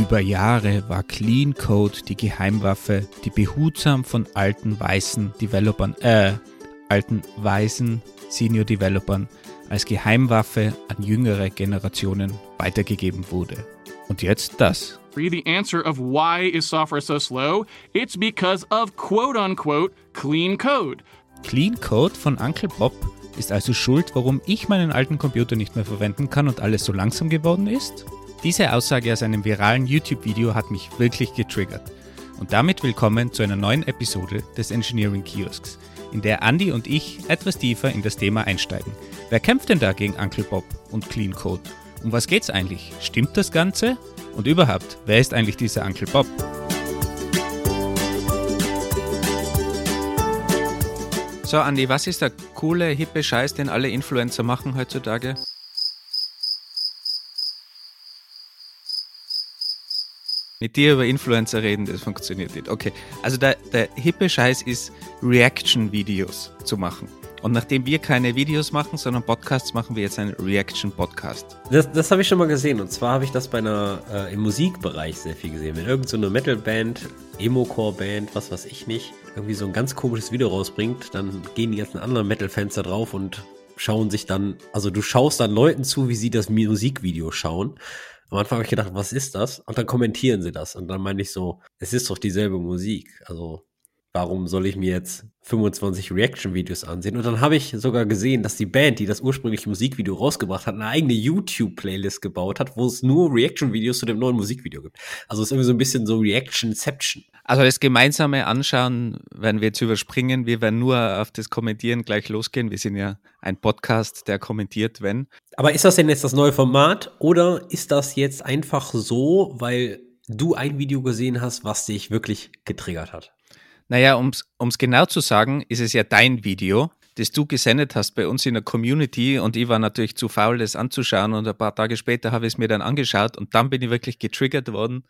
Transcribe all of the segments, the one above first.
Über Jahre war Clean Code die Geheimwaffe, die behutsam von alten weißen Developern, äh, alten weißen Senior Developern als Geheimwaffe an jüngere Generationen weitergegeben wurde. Und jetzt das. The answer of why is software so slow? It's because of quote unquote clean code. Clean Code von Uncle Bob ist also schuld, warum ich meinen alten Computer nicht mehr verwenden kann und alles so langsam geworden ist? Diese Aussage aus einem viralen YouTube-Video hat mich wirklich getriggert. Und damit willkommen zu einer neuen Episode des Engineering Kiosks, in der Andy und ich etwas tiefer in das Thema einsteigen. Wer kämpft denn da gegen Uncle Bob und Clean Code? Um was geht's eigentlich? Stimmt das Ganze? Und überhaupt, wer ist eigentlich dieser Uncle Bob? So, Andy, was ist der coole, hippe Scheiß, den alle Influencer machen heutzutage? Mit dir über Influencer reden, das funktioniert nicht. Okay, also der, der hippe Scheiß ist, Reaction-Videos zu machen. Und nachdem wir keine Videos machen, sondern Podcasts, machen wir jetzt einen Reaction-Podcast. Das, das habe ich schon mal gesehen. Und zwar habe ich das bei einer äh, im Musikbereich sehr viel gesehen. Wenn irgendeine so Metal-Band, Emo-Core-Band, was weiß ich nicht, irgendwie so ein ganz komisches Video rausbringt, dann gehen die ganzen anderen Metal-Fans da drauf und schauen sich dann, also du schaust dann Leuten zu, wie sie das Musikvideo schauen. Am Anfang habe ich gedacht, was ist das? Und dann kommentieren sie das. Und dann meine ich so, es ist doch dieselbe Musik. Also warum soll ich mir jetzt 25 Reaction-Videos ansehen? Und dann habe ich sogar gesehen, dass die Band, die das ursprüngliche Musikvideo rausgebracht hat, eine eigene YouTube-Playlist gebaut hat, wo es nur Reaction-Videos zu dem neuen Musikvideo gibt. Also es ist irgendwie so ein bisschen so Reaction-Ception. Also das gemeinsame Anschauen werden wir jetzt überspringen. Wir werden nur auf das Kommentieren gleich losgehen. Wir sind ja ein Podcast, der kommentiert, wenn. Aber ist das denn jetzt das neue Format oder ist das jetzt einfach so, weil du ein Video gesehen hast, was dich wirklich getriggert hat? Naja, um es genau zu sagen, ist es ja dein Video, das du gesendet hast bei uns in der Community und ich war natürlich zu faul, das anzuschauen und ein paar Tage später habe ich es mir dann angeschaut und dann bin ich wirklich getriggert worden,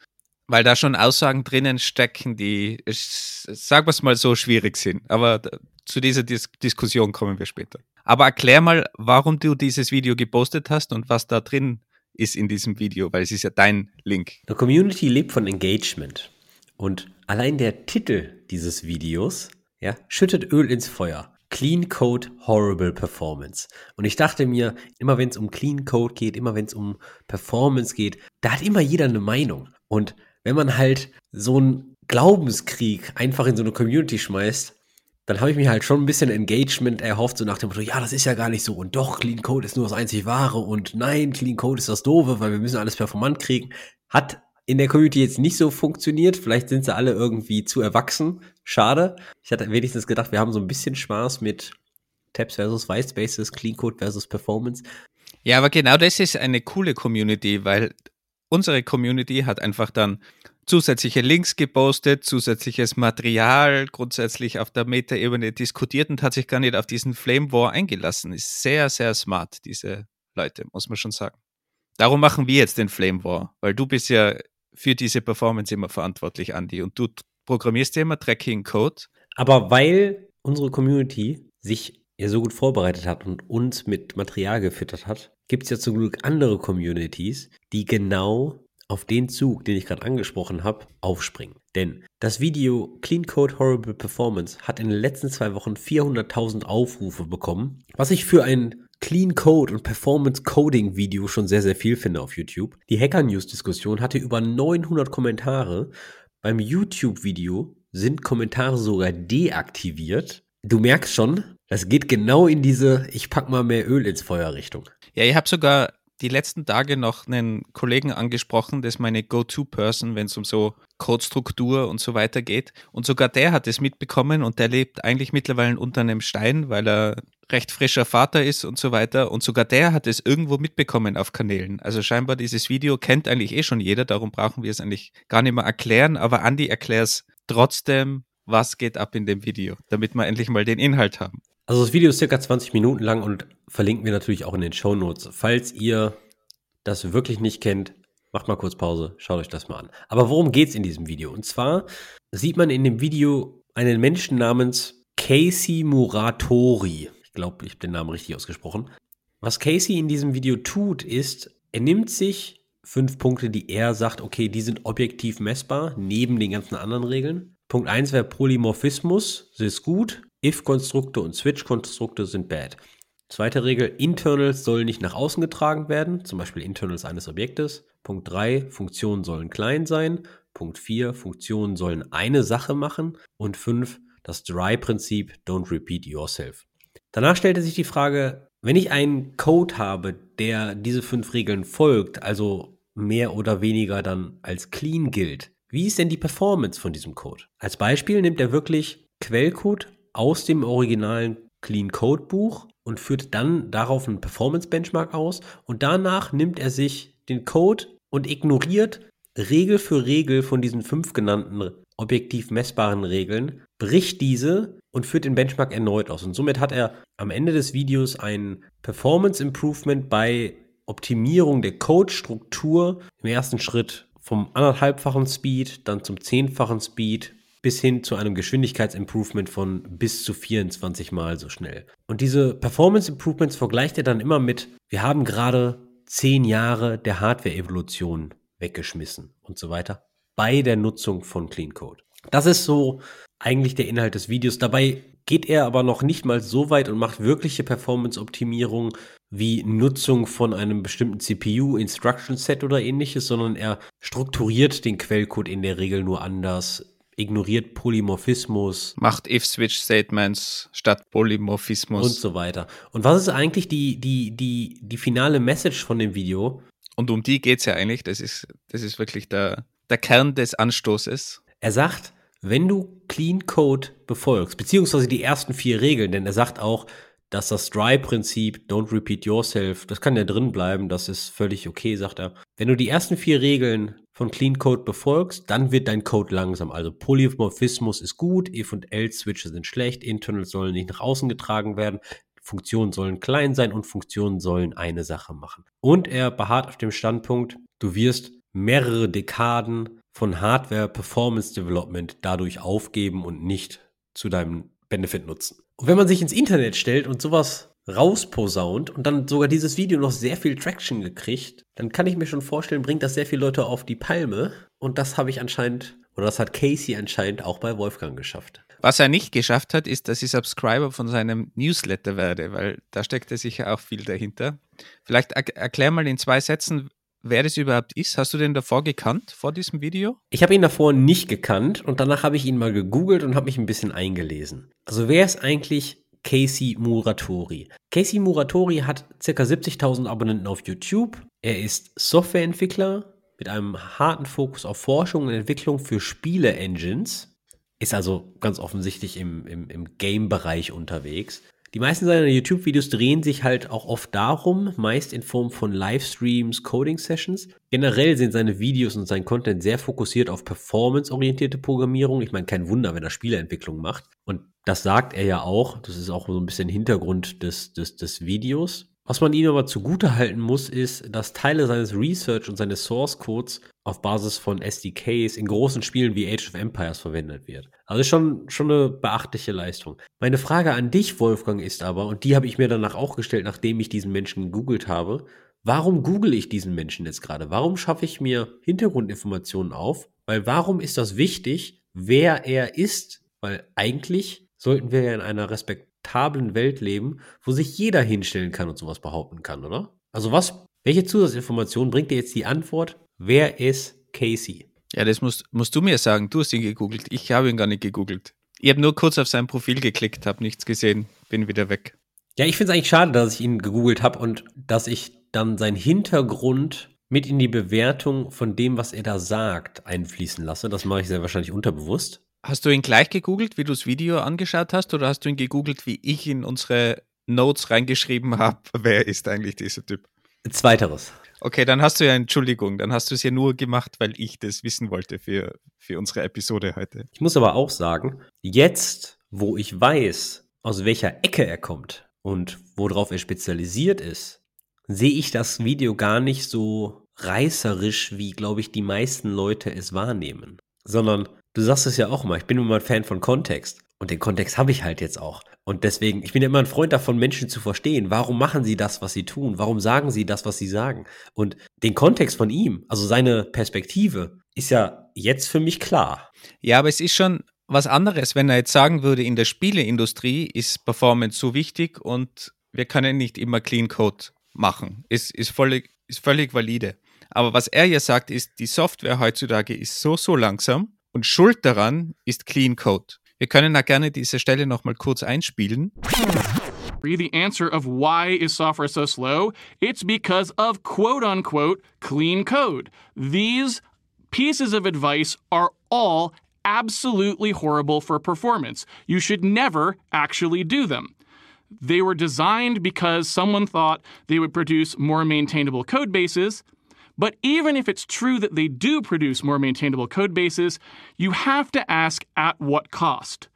weil da schon Aussagen drinnen stecken, die, sagen wir es mal so, schwierig sind. Aber zu dieser Dis Diskussion kommen wir später. Aber erklär mal, warum du dieses Video gepostet hast und was da drin ist in diesem Video, weil es ist ja dein Link. Die Community lebt von Engagement. Und allein der Titel dieses Videos, ja, schüttet Öl ins Feuer. Clean Code Horrible Performance. Und ich dachte mir, immer wenn es um Clean Code geht, immer wenn es um Performance geht, da hat immer jeder eine Meinung. Und wenn man halt so einen Glaubenskrieg einfach in so eine Community schmeißt, dann habe ich mir halt schon ein bisschen Engagement erhofft, so nach dem Motto, ja, das ist ja gar nicht so und doch, Clean Code ist nur das einzig wahre und nein, Clean Code ist das Doofe, weil wir müssen alles performant kriegen. Hat in der Community jetzt nicht so funktioniert. Vielleicht sind sie alle irgendwie zu erwachsen. Schade. Ich hatte wenigstens gedacht, wir haben so ein bisschen Spaß mit Tabs versus White Clean Code versus Performance. Ja, aber genau das ist eine coole Community, weil unsere Community hat einfach dann zusätzliche Links gepostet, zusätzliches Material grundsätzlich auf der Meta-Ebene diskutiert und hat sich gar nicht auf diesen Flame War eingelassen. Ist sehr, sehr smart, diese Leute, muss man schon sagen. Darum machen wir jetzt den Flame War, weil du bist ja für diese Performance immer verantwortlich, Andy. Und du programmierst ja immer Tracking Code. Aber weil unsere Community sich ja so gut vorbereitet hat und uns mit Material gefüttert hat, gibt es ja zum Glück andere Communities, die genau auf den Zug, den ich gerade angesprochen habe, aufspringen. Denn das Video Clean Code Horrible Performance hat in den letzten zwei Wochen 400.000 Aufrufe bekommen, was ich für ein Clean Code und Performance Coding Video schon sehr, sehr viel finde auf YouTube. Die Hacker News Diskussion hatte über 900 Kommentare. Beim YouTube-Video sind Kommentare sogar deaktiviert. Du merkst schon, das geht genau in diese Ich pack mal mehr Öl ins Feuer Richtung. Ja, ich habe sogar die letzten Tage noch einen Kollegen angesprochen, das ist meine Go-To-Person, wenn es um so Codestruktur und so weiter geht. Und sogar der hat es mitbekommen und der lebt eigentlich mittlerweile unter einem Stein, weil er recht frischer Vater ist und so weiter. Und sogar der hat es irgendwo mitbekommen auf Kanälen. Also scheinbar dieses Video kennt eigentlich eh schon jeder, darum brauchen wir es eigentlich gar nicht mehr erklären. Aber Andy erklärt es trotzdem, was geht ab in dem Video, damit wir endlich mal den Inhalt haben. Also das Video ist circa 20 Minuten lang und verlinken wir natürlich auch in den Show Notes. Falls ihr das wirklich nicht kennt, macht mal kurz Pause, schaut euch das mal an. Aber worum geht es in diesem Video? Und zwar sieht man in dem Video einen Menschen namens Casey Muratori. Ich glaube, ich habe den Namen richtig ausgesprochen. Was Casey in diesem Video tut, ist, er nimmt sich fünf Punkte, die er sagt, okay, die sind objektiv messbar, neben den ganzen anderen Regeln. Punkt 1 wäre Polymorphismus, das ist gut. If-Konstrukte und Switch-Konstrukte sind bad. Zweite Regel, Internals sollen nicht nach außen getragen werden, zum Beispiel Internals eines Objektes. Punkt 3, Funktionen sollen klein sein. Punkt 4, Funktionen sollen eine Sache machen. Und 5, das Dry-Prinzip, don't repeat yourself. Danach stellte sich die Frage, wenn ich einen Code habe, der diese fünf Regeln folgt, also mehr oder weniger dann als clean gilt, wie ist denn die Performance von diesem Code? Als Beispiel nimmt er wirklich Quellcode aus dem originalen Clean Code Buch und führt dann darauf einen Performance Benchmark aus und danach nimmt er sich den Code und ignoriert Regel für Regel von diesen fünf genannten objektiv messbaren Regeln, bricht diese und führt den Benchmark erneut aus. Und somit hat er am Ende des Videos ein Performance Improvement bei Optimierung der Code-Struktur im ersten Schritt vom anderthalbfachen Speed, dann zum zehnfachen Speed bis hin zu einem Geschwindigkeitsimprovement von bis zu 24 Mal so schnell. Und diese Performance Improvements vergleicht er dann immer mit, wir haben gerade zehn Jahre der Hardware-Evolution weggeschmissen und so weiter bei der Nutzung von Clean Code. Das ist so eigentlich der Inhalt des Videos. Dabei geht er aber noch nicht mal so weit und macht wirkliche Performance-Optimierung wie Nutzung von einem bestimmten CPU, Instruction Set oder ähnliches, sondern er strukturiert den Quellcode in der Regel nur anders, ignoriert Polymorphismus. Macht If-Switch-Statements statt Polymorphismus. Und so weiter. Und was ist eigentlich die, die, die, die finale Message von dem Video? Und um die geht es ja eigentlich. Das ist, das ist wirklich der, der Kern des Anstoßes. Er sagt, wenn du Clean Code befolgst, beziehungsweise die ersten vier Regeln, denn er sagt auch, dass das Dry-Prinzip, don't repeat yourself, das kann ja drin bleiben, das ist völlig okay, sagt er. Wenn du die ersten vier Regeln von Clean Code befolgst, dann wird dein Code langsam. Also Polymorphismus ist gut, if und else Switche sind schlecht, Internals sollen nicht nach außen getragen werden, Funktionen sollen klein sein und Funktionen sollen eine Sache machen. Und er beharrt auf dem Standpunkt, du wirst mehrere Dekaden von Hardware Performance Development dadurch aufgeben und nicht zu deinem Benefit nutzen. Und wenn man sich ins Internet stellt und sowas rausposaunt und dann sogar dieses Video noch sehr viel Traction gekriegt, dann kann ich mir schon vorstellen, bringt das sehr viele Leute auf die Palme. Und das habe ich anscheinend, oder das hat Casey anscheinend auch bei Wolfgang geschafft. Was er nicht geschafft hat, ist, dass ich Subscriber von seinem Newsletter werde, weil da steckt ja sicher auch viel dahinter. Vielleicht er erklär mal in zwei Sätzen, wer das überhaupt ist. Hast du den davor gekannt, vor diesem Video? Ich habe ihn davor nicht gekannt und danach habe ich ihn mal gegoogelt und habe mich ein bisschen eingelesen. Also wer ist eigentlich Casey Muratori? Casey Muratori hat ca. 70.000 Abonnenten auf YouTube. Er ist Softwareentwickler mit einem harten Fokus auf Forschung und Entwicklung für Spiele-Engines. Ist also ganz offensichtlich im, im, im Game-Bereich unterwegs. Die meisten seiner YouTube-Videos drehen sich halt auch oft darum, meist in Form von Livestreams, Coding-Sessions. Generell sind seine Videos und sein Content sehr fokussiert auf performance-orientierte Programmierung. Ich meine, kein Wunder, wenn er Spieleentwicklung macht. Und das sagt er ja auch. Das ist auch so ein bisschen Hintergrund des, des, des Videos. Was man ihm aber zugute halten muss, ist, dass Teile seines Research und seines Source Codes auf Basis von SDKs in großen Spielen wie Age of Empires verwendet wird. Also schon, schon eine beachtliche Leistung. Meine Frage an dich, Wolfgang, ist aber, und die habe ich mir danach auch gestellt, nachdem ich diesen Menschen gegoogelt habe, warum google ich diesen Menschen jetzt gerade? Warum schaffe ich mir Hintergrundinformationen auf? Weil warum ist das wichtig, wer er ist? Weil eigentlich sollten wir ja in einer Respekt akzeptablen Welt leben, wo sich jeder hinstellen kann und sowas behaupten kann, oder? Also was, welche Zusatzinformation bringt dir jetzt die Antwort, wer ist Casey? Ja, das musst, musst du mir sagen. Du hast ihn gegoogelt. Ich habe ihn gar nicht gegoogelt. Ich habe nur kurz auf sein Profil geklickt, habe nichts gesehen, bin wieder weg. Ja, ich finde es eigentlich schade, dass ich ihn gegoogelt habe und dass ich dann seinen Hintergrund mit in die Bewertung von dem, was er da sagt, einfließen lasse. Das mache ich sehr wahrscheinlich unterbewusst. Hast du ihn gleich gegoogelt, wie du das Video angeschaut hast, oder hast du ihn gegoogelt, wie ich in unsere Notes reingeschrieben habe, wer ist eigentlich dieser Typ? Zweiteres. Okay, dann hast du ja Entschuldigung, dann hast du es ja nur gemacht, weil ich das wissen wollte für, für unsere Episode heute. Ich muss aber auch sagen, jetzt, wo ich weiß, aus welcher Ecke er kommt und worauf er spezialisiert ist, sehe ich das Video gar nicht so reißerisch, wie, glaube ich, die meisten Leute es wahrnehmen. Sondern Du sagst es ja auch immer, ich bin immer ein Fan von Kontext. Und den Kontext habe ich halt jetzt auch. Und deswegen, ich bin ja immer ein Freund davon, Menschen zu verstehen. Warum machen sie das, was sie tun? Warum sagen sie das, was sie sagen? Und den Kontext von ihm, also seine Perspektive, ist ja jetzt für mich klar. Ja, aber es ist schon was anderes, wenn er jetzt sagen würde, in der Spieleindustrie ist Performance so wichtig und wir können nicht immer Clean Code machen. Ist, ist, völlig, ist völlig valide. Aber was er ja sagt, ist, die Software heutzutage ist so, so langsam und Schuld daran ist Clean Code. Wir können da gerne diese Stelle nochmal kurz einspielen. The answer of why is software so slow? It's because of quote unquote clean code. These pieces of advice are all absolutely horrible for performance. You should never actually do them. They were designed because someone thought they would produce more maintainable code bases. But even if it's true that they do produce more maintainable code bases, you have to ask at what cost.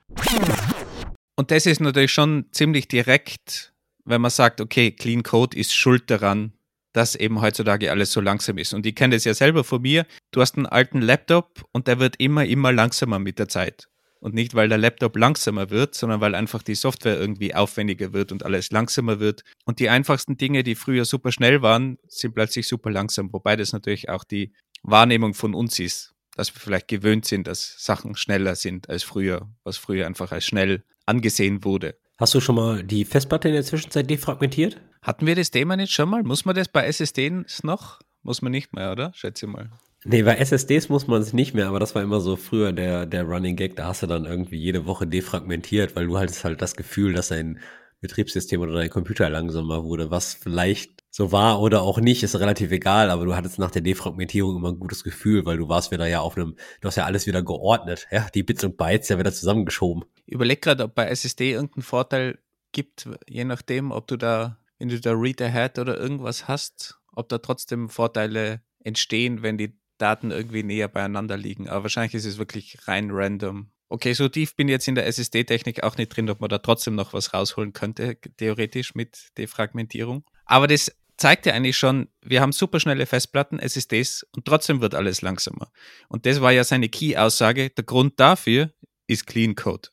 Und das ist natürlich schon ziemlich direkt, wenn man sagt, okay, Clean Code ist schuld daran, dass eben heutzutage alles so langsam ist. Und ich kenne das ja selber von mir. Du hast einen alten Laptop und der wird immer, immer langsamer mit der Zeit. Und nicht, weil der Laptop langsamer wird, sondern weil einfach die Software irgendwie aufwendiger wird und alles langsamer wird. Und die einfachsten Dinge, die früher super schnell waren, sind plötzlich super langsam. Wobei das natürlich auch die Wahrnehmung von uns ist, dass wir vielleicht gewöhnt sind, dass Sachen schneller sind als früher, was früher einfach als schnell angesehen wurde. Hast du schon mal die Festplatte in der Zwischenzeit defragmentiert? Hatten wir das Thema nicht schon mal? Muss man das bei SSDs noch? Muss man nicht mehr, oder? Schätze mal. Nee, bei SSDs muss man es nicht mehr, aber das war immer so früher der, der Running Gag, da hast du dann irgendwie jede Woche defragmentiert, weil du hattest halt das Gefühl, dass dein Betriebssystem oder dein Computer langsamer wurde, was vielleicht so war oder auch nicht, ist relativ egal, aber du hattest nach der Defragmentierung immer ein gutes Gefühl, weil du warst wieder ja auf einem, du hast ja alles wieder geordnet, ja, die Bits und Bytes ja wieder zusammengeschoben. Überleg gerade, ob bei SSD irgendeinen Vorteil gibt, je nachdem, ob du da, wenn du da Read Ahead oder irgendwas hast, ob da trotzdem Vorteile entstehen, wenn die Daten irgendwie näher beieinander liegen. Aber wahrscheinlich ist es wirklich rein random. Okay, so tief bin ich jetzt in der SSD-Technik auch nicht drin, ob man da trotzdem noch was rausholen könnte, theoretisch mit Defragmentierung. Aber das zeigt ja eigentlich schon, wir haben superschnelle Festplatten, SSDs und trotzdem wird alles langsamer. Und das war ja seine Key-Aussage. Der Grund dafür ist Clean Code.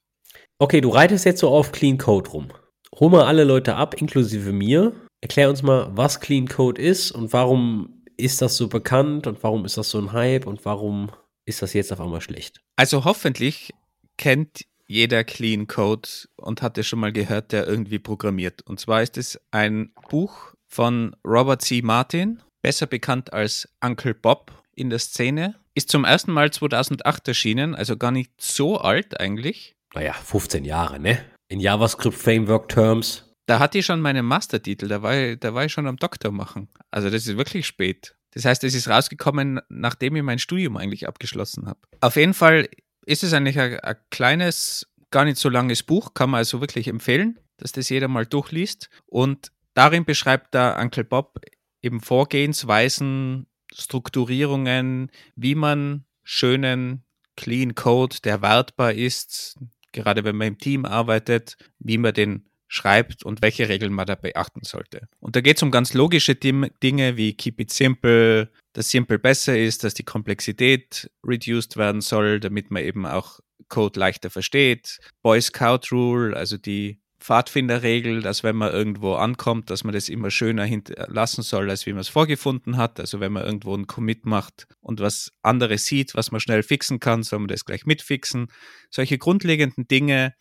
Okay, du reitest jetzt so auf Clean Code rum. Hol mal alle Leute ab, inklusive mir. Erklär uns mal, was Clean Code ist und warum ist das so bekannt und warum ist das so ein Hype und warum ist das jetzt auf einmal schlecht? Also hoffentlich kennt jeder Clean Code und hat es schon mal gehört, der irgendwie programmiert. Und zwar ist es ein Buch von Robert C. Martin, besser bekannt als Uncle Bob in der Szene. Ist zum ersten Mal 2008 erschienen, also gar nicht so alt eigentlich. Naja, 15 Jahre, ne? In JavaScript Framework Terms da hatte ich schon meinen Mastertitel, da war, ich, da war ich schon am Doktor machen. Also das ist wirklich spät. Das heißt, es ist rausgekommen, nachdem ich mein Studium eigentlich abgeschlossen habe. Auf jeden Fall ist es eigentlich ein, ein kleines, gar nicht so langes Buch, kann man also wirklich empfehlen, dass das jeder mal durchliest. Und darin beschreibt der Uncle Bob eben Vorgehensweisen, Strukturierungen, wie man schönen Clean Code, der wertbar ist, gerade wenn man im Team arbeitet, wie man den schreibt und welche Regeln man da beachten sollte. Und da geht es um ganz logische Dinge wie Keep it simple, dass simple besser ist, dass die Komplexität reduced werden soll, damit man eben auch Code leichter versteht. Boy Scout Rule, also die Pfadfinderregel, dass wenn man irgendwo ankommt, dass man das immer schöner hinterlassen soll, als wie man es vorgefunden hat. Also wenn man irgendwo einen Commit macht und was anderes sieht, was man schnell fixen kann, soll man das gleich mitfixen. Solche grundlegenden Dinge,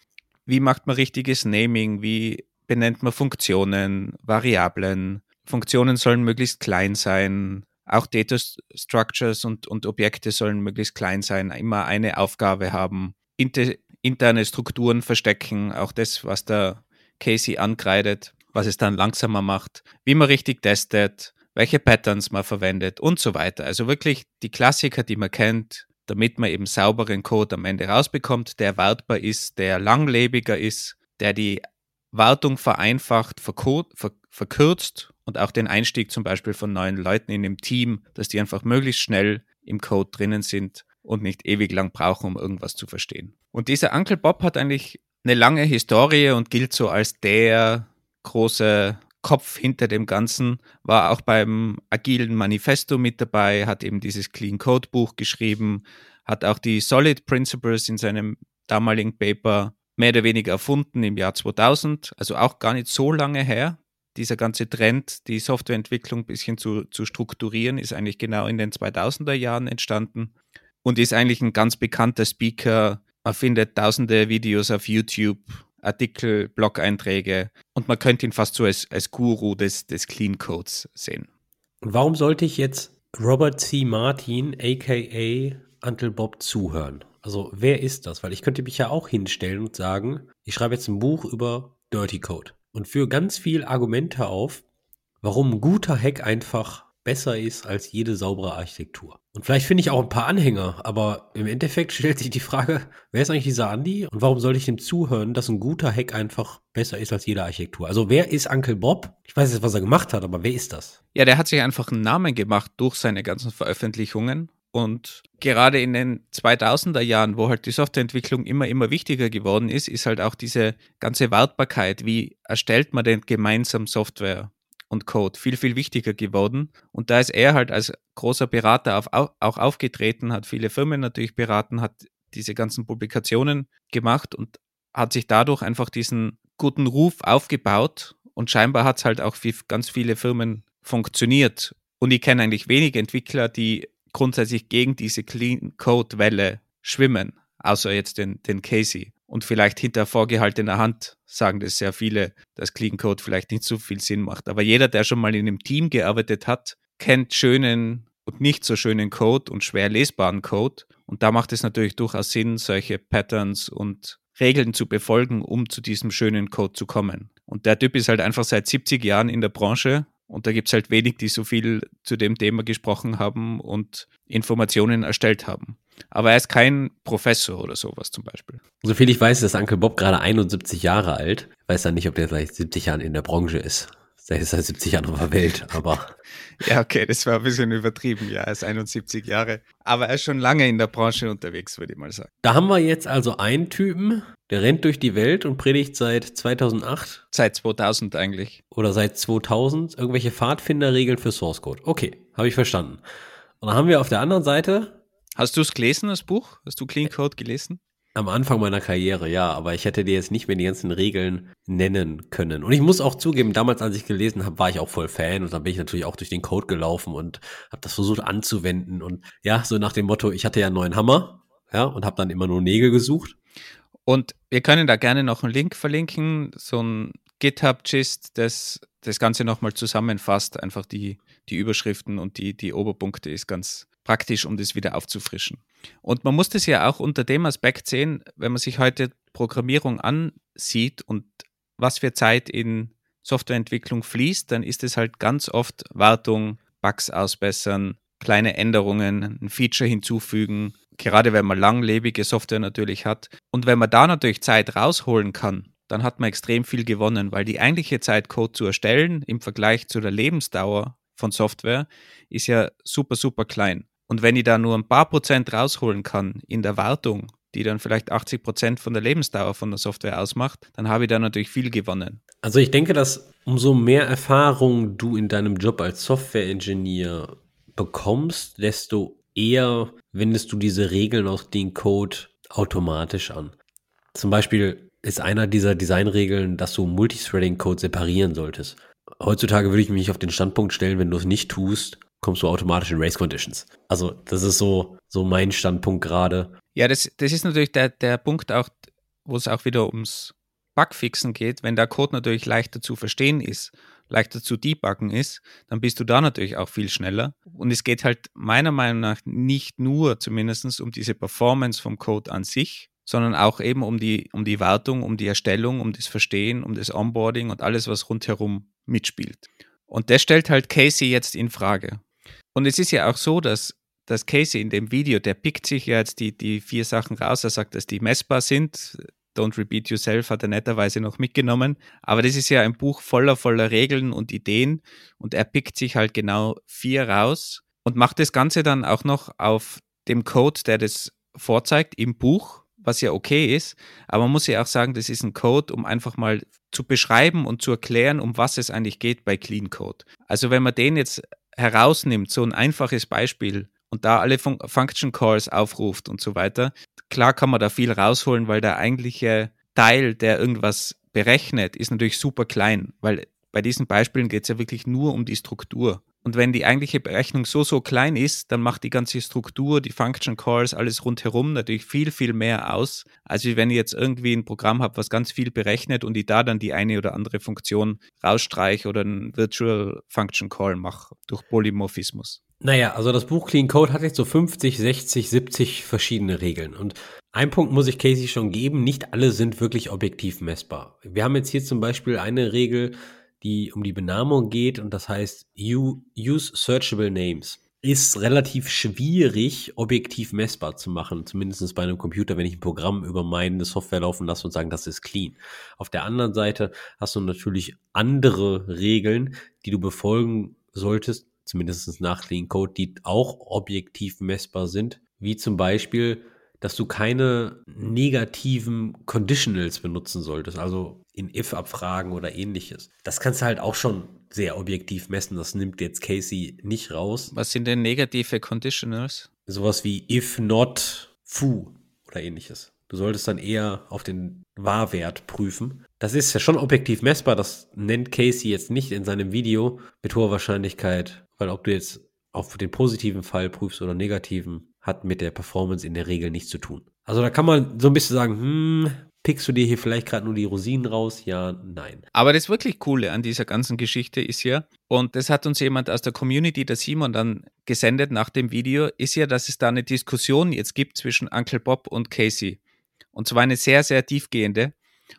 wie macht man richtiges Naming, wie benennt man Funktionen, Variablen. Funktionen sollen möglichst klein sein, auch Data Structures und, und Objekte sollen möglichst klein sein, immer eine Aufgabe haben, Inter, interne Strukturen verstecken, auch das, was der Casey ankreidet, was es dann langsamer macht, wie man richtig testet, welche Patterns man verwendet und so weiter. Also wirklich die Klassiker, die man kennt, damit man eben sauberen Code am Ende rausbekommt, der wartbar ist, der langlebiger ist, der die Wartung vereinfacht, verkürzt und auch den Einstieg zum Beispiel von neuen Leuten in dem Team, dass die einfach möglichst schnell im Code drinnen sind und nicht ewig lang brauchen, um irgendwas zu verstehen. Und dieser Uncle Bob hat eigentlich eine lange Historie und gilt so als der große Kopf hinter dem Ganzen, war auch beim agilen Manifesto mit dabei, hat eben dieses Clean Code Buch geschrieben, hat auch die Solid Principles in seinem damaligen Paper mehr oder weniger erfunden im Jahr 2000, also auch gar nicht so lange her. Dieser ganze Trend, die Softwareentwicklung ein bisschen zu, zu strukturieren, ist eigentlich genau in den 2000er Jahren entstanden und ist eigentlich ein ganz bekannter Speaker. Man findet tausende Videos auf YouTube, Artikel, Blog-Einträge und man könnte ihn fast so als, als Guru des, des Clean Codes sehen. Und warum sollte ich jetzt Robert C. Martin, aka Uncle Bob, zuhören? Also wer ist das? Weil ich könnte mich ja auch hinstellen und sagen, ich schreibe jetzt ein Buch über Dirty Code und führe ganz viel Argumente auf, warum ein guter Hack einfach besser ist als jede saubere Architektur. Und vielleicht finde ich auch ein paar Anhänger, aber im Endeffekt stellt sich die Frage, wer ist eigentlich dieser Andy und warum soll ich dem zuhören, dass ein guter Hack einfach besser ist als jede Architektur? Also wer ist Uncle Bob? Ich weiß jetzt, was er gemacht hat, aber wer ist das? Ja, der hat sich einfach einen Namen gemacht durch seine ganzen Veröffentlichungen und gerade in den 2000er Jahren, wo halt die Softwareentwicklung immer, immer wichtiger geworden ist, ist halt auch diese ganze Wartbarkeit, wie erstellt man denn gemeinsam Software und Code, viel, viel wichtiger geworden. Und da ist er halt als großer Berater auf, auch aufgetreten, hat viele Firmen natürlich beraten, hat diese ganzen Publikationen gemacht und hat sich dadurch einfach diesen guten Ruf aufgebaut. Und scheinbar hat es halt auch für ganz viele Firmen funktioniert. Und ich kenne eigentlich wenige Entwickler, die grundsätzlich gegen diese Clean Code Welle schwimmen, außer jetzt den, den Casey. Und vielleicht hinter vorgehaltener Hand sagen das sehr viele, dass Clean Code vielleicht nicht so viel Sinn macht. Aber jeder, der schon mal in einem Team gearbeitet hat, kennt schönen und nicht so schönen Code und schwer lesbaren Code. Und da macht es natürlich durchaus Sinn, solche Patterns und Regeln zu befolgen, um zu diesem schönen Code zu kommen. Und der Typ ist halt einfach seit 70 Jahren in der Branche und da gibt es halt wenig, die so viel zu dem Thema gesprochen haben und Informationen erstellt haben. Aber er ist kein Professor oder sowas zum Beispiel. Soviel ich weiß, ist Uncle Bob gerade 71 Jahre alt. Ich weiß dann nicht, ob der seit 70 Jahren in der Branche ist. Der ist seit 70 Jahren auf der Welt, aber. ja, okay, das war ein bisschen übertrieben. Ja, er ist 71 Jahre. Aber er ist schon lange in der Branche unterwegs, würde ich mal sagen. Da haben wir jetzt also einen Typen, der rennt durch die Welt und predigt seit 2008. Seit 2000 eigentlich. Oder seit 2000 irgendwelche Pfadfinderregeln für Source Code. Okay, habe ich verstanden. Und dann haben wir auf der anderen Seite. Hast du es gelesen, das Buch? Hast du Clean Code gelesen? Am Anfang meiner Karriere, ja, aber ich hätte dir jetzt nicht mehr die ganzen Regeln nennen können. Und ich muss auch zugeben, damals, als ich gelesen habe, war ich auch voll Fan und dann bin ich natürlich auch durch den Code gelaufen und habe das versucht anzuwenden. Und ja, so nach dem Motto, ich hatte ja einen neuen Hammer, ja, und habe dann immer nur Nägel gesucht. Und wir können da gerne noch einen Link verlinken, so ein GitHub-Gist, das das Ganze nochmal zusammenfasst, einfach die, die Überschriften und die, die Oberpunkte ist ganz praktisch, um das wieder aufzufrischen. Und man muss das ja auch unter dem Aspekt sehen, wenn man sich heute Programmierung ansieht und was für Zeit in Softwareentwicklung fließt, dann ist es halt ganz oft Wartung, Bugs ausbessern, kleine Änderungen, ein Feature hinzufügen, gerade wenn man langlebige Software natürlich hat. Und wenn man da natürlich Zeit rausholen kann, dann hat man extrem viel gewonnen, weil die eigentliche Zeit, Code zu erstellen im Vergleich zu der Lebensdauer von Software ist ja super, super klein. Und wenn ich da nur ein paar Prozent rausholen kann in der Wartung, die dann vielleicht 80 Prozent von der Lebensdauer von der Software ausmacht, dann habe ich da natürlich viel gewonnen. Also ich denke, dass umso mehr Erfahrung du in deinem Job als Software-Engineer bekommst, desto eher wendest du diese Regeln aus dem Code automatisch an. Zum Beispiel ist einer dieser Designregeln, dass du Multithreading-Code separieren solltest. Heutzutage würde ich mich auf den Standpunkt stellen, wenn du es nicht tust, kommst du automatisch in Race Conditions. Also, das ist so, so mein Standpunkt gerade. Ja, das, das ist natürlich der, der Punkt auch, wo es auch wieder ums Bugfixen geht. Wenn der Code natürlich leichter zu verstehen ist leichter zu debuggen ist, dann bist du da natürlich auch viel schneller. Und es geht halt meiner Meinung nach nicht nur zumindest um diese Performance vom Code an sich, sondern auch eben um die, um die Wartung, um die Erstellung, um das Verstehen, um das Onboarding und alles, was rundherum mitspielt. Und das stellt halt Casey jetzt in Frage. Und es ist ja auch so, dass, dass Casey in dem Video, der pickt sich ja jetzt die, die vier Sachen raus, er sagt, dass die messbar sind, Don't Repeat Yourself hat er netterweise noch mitgenommen. Aber das ist ja ein Buch voller, voller Regeln und Ideen und er pickt sich halt genau vier raus und macht das Ganze dann auch noch auf dem Code, der das vorzeigt im Buch, was ja okay ist. Aber man muss ja auch sagen, das ist ein Code, um einfach mal zu beschreiben und zu erklären, um was es eigentlich geht bei Clean Code. Also wenn man den jetzt herausnimmt, so ein einfaches Beispiel, und da alle Fun Function Calls aufruft und so weiter, klar kann man da viel rausholen, weil der eigentliche Teil, der irgendwas berechnet, ist natürlich super klein, weil bei diesen Beispielen geht es ja wirklich nur um die Struktur. Und wenn die eigentliche Berechnung so, so klein ist, dann macht die ganze Struktur, die Function Calls, alles rundherum natürlich viel, viel mehr aus, als wenn ich jetzt irgendwie ein Programm habe, was ganz viel berechnet und ich da dann die eine oder andere Funktion rausstreiche oder einen Virtual Function Call mache durch Polymorphismus. Naja, also das Buch Clean Code hat jetzt so 50, 60, 70 verschiedene Regeln. Und ein Punkt muss ich Casey schon geben, nicht alle sind wirklich objektiv messbar. Wir haben jetzt hier zum Beispiel eine Regel, die um die Benamung geht und das heißt Use Searchable Names. Ist relativ schwierig, objektiv messbar zu machen, zumindest bei einem Computer, wenn ich ein Programm über meine Software laufen lasse und sagen, das ist clean. Auf der anderen Seite hast du natürlich andere Regeln, die du befolgen solltest, zumindest nach Clean Code, die auch objektiv messbar sind, wie zum Beispiel, dass du keine negativen Conditionals benutzen solltest, also in if-Abfragen oder ähnliches. Das kannst du halt auch schon sehr objektiv messen. Das nimmt jetzt Casey nicht raus. Was sind denn negative Conditionals? Sowas wie if not foo oder ähnliches. Du solltest dann eher auf den Wahrwert prüfen. Das ist ja schon objektiv messbar. Das nennt Casey jetzt nicht in seinem Video mit hoher Wahrscheinlichkeit, weil ob du jetzt auf den positiven Fall prüfst oder negativen, hat mit der Performance in der Regel nichts zu tun. Also da kann man so ein bisschen sagen, hm, pickst du dir hier vielleicht gerade nur die Rosinen raus? Ja, nein. Aber das wirklich Coole an dieser ganzen Geschichte ist ja, und das hat uns jemand aus der Community, der Simon, dann gesendet nach dem Video, ist ja, dass es da eine Diskussion jetzt gibt zwischen Uncle Bob und Casey. Und zwar eine sehr, sehr tiefgehende.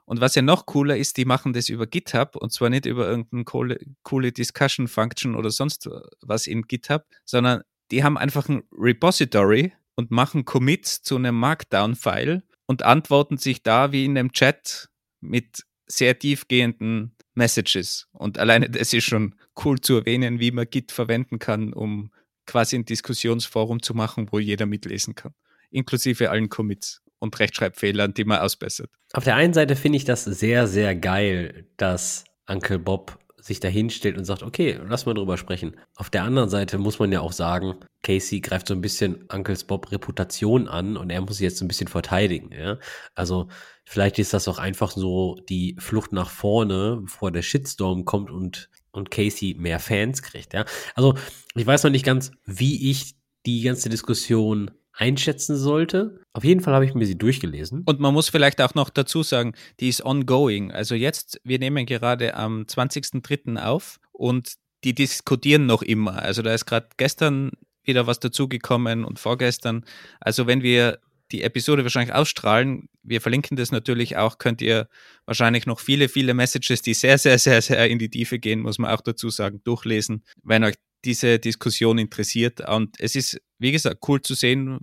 Und was ja noch cooler ist, die machen das über GitHub und zwar nicht über irgendeine coole, coole Discussion Function oder sonst was in GitHub, sondern die haben einfach ein Repository und machen Commits zu einem Markdown-File und antworten sich da wie in einem Chat mit sehr tiefgehenden Messages. Und alleine das ist schon cool zu erwähnen, wie man Git verwenden kann, um quasi ein Diskussionsforum zu machen, wo jeder mitlesen kann. Inklusive allen Commits und Rechtschreibfehlern, die man ausbessert. Auf der einen Seite finde ich das sehr, sehr geil, dass Uncle Bob sich da hinstellt und sagt, okay, lass mal drüber sprechen. Auf der anderen Seite muss man ja auch sagen, Casey greift so ein bisschen Uncles Bob Reputation an und er muss sie jetzt ein bisschen verteidigen. Ja? Also vielleicht ist das auch einfach so die Flucht nach vorne, bevor der Shitstorm kommt und, und Casey mehr Fans kriegt. Ja? Also ich weiß noch nicht ganz, wie ich die ganze Diskussion einschätzen sollte. Auf jeden Fall habe ich mir sie durchgelesen. Und man muss vielleicht auch noch dazu sagen, die ist ongoing. Also jetzt, wir nehmen gerade am 20.03. auf und die diskutieren noch immer. Also da ist gerade gestern wieder was dazugekommen und vorgestern. Also wenn wir die Episode wahrscheinlich ausstrahlen, wir verlinken das natürlich auch, könnt ihr wahrscheinlich noch viele, viele Messages, die sehr, sehr, sehr, sehr in die Tiefe gehen, muss man auch dazu sagen, durchlesen, wenn euch diese Diskussion interessiert. Und es ist, wie gesagt, cool zu sehen,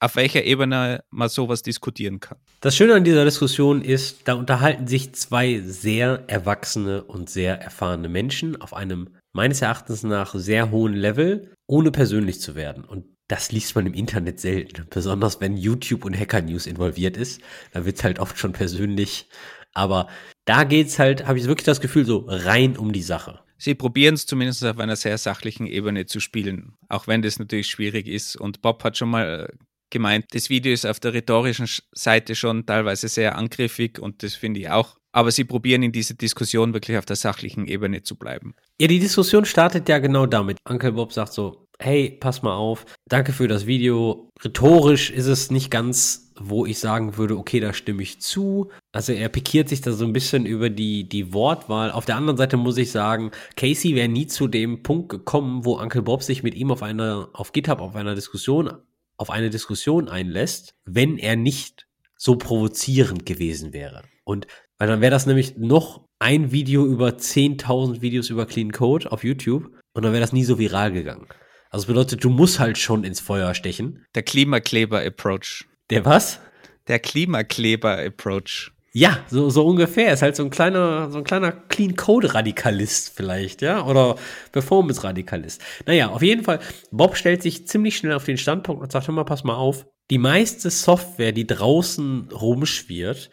auf welcher Ebene man sowas diskutieren kann. Das Schöne an dieser Diskussion ist, da unterhalten sich zwei sehr erwachsene und sehr erfahrene Menschen auf einem meines Erachtens nach sehr hohen Level, ohne persönlich zu werden. Und das liest man im Internet selten, besonders wenn YouTube und Hacker News involviert ist. Da wird es halt oft schon persönlich. Aber da geht es halt, habe ich wirklich das Gefühl, so rein um die Sache. Sie probieren es zumindest auf einer sehr sachlichen Ebene zu spielen, auch wenn das natürlich schwierig ist. Und Bob hat schon mal äh, gemeint, das Video ist auf der rhetorischen Seite schon teilweise sehr angriffig und das finde ich auch. Aber sie probieren in dieser Diskussion wirklich auf der sachlichen Ebene zu bleiben. Ja, die Diskussion startet ja genau damit. Uncle Bob sagt so, hey, pass mal auf, danke für das Video. Rhetorisch ist es nicht ganz, wo ich sagen würde, okay, da stimme ich zu. Also er pikiert sich da so ein bisschen über die, die Wortwahl. Auf der anderen Seite muss ich sagen, Casey wäre nie zu dem Punkt gekommen, wo Uncle Bob sich mit ihm auf einer, auf GitHub, auf einer Diskussion, auf eine Diskussion einlässt, wenn er nicht so provozierend gewesen wäre. Und weil dann wäre das nämlich noch ein Video über 10.000 Videos über Clean Code auf YouTube und dann wäre das nie so viral gegangen. Also das bedeutet, du musst halt schon ins Feuer stechen. Der Klimakleber-Approach. Der was? Der Klimakleber-Approach. Ja, so, so ungefähr. Ist halt so ein kleiner, so ein kleiner Clean Code Radikalist vielleicht, ja, oder Performance Radikalist. Naja, auf jeden Fall, Bob stellt sich ziemlich schnell auf den Standpunkt und sagt, hör mal, pass mal auf. Die meiste Software, die draußen rumschwirrt,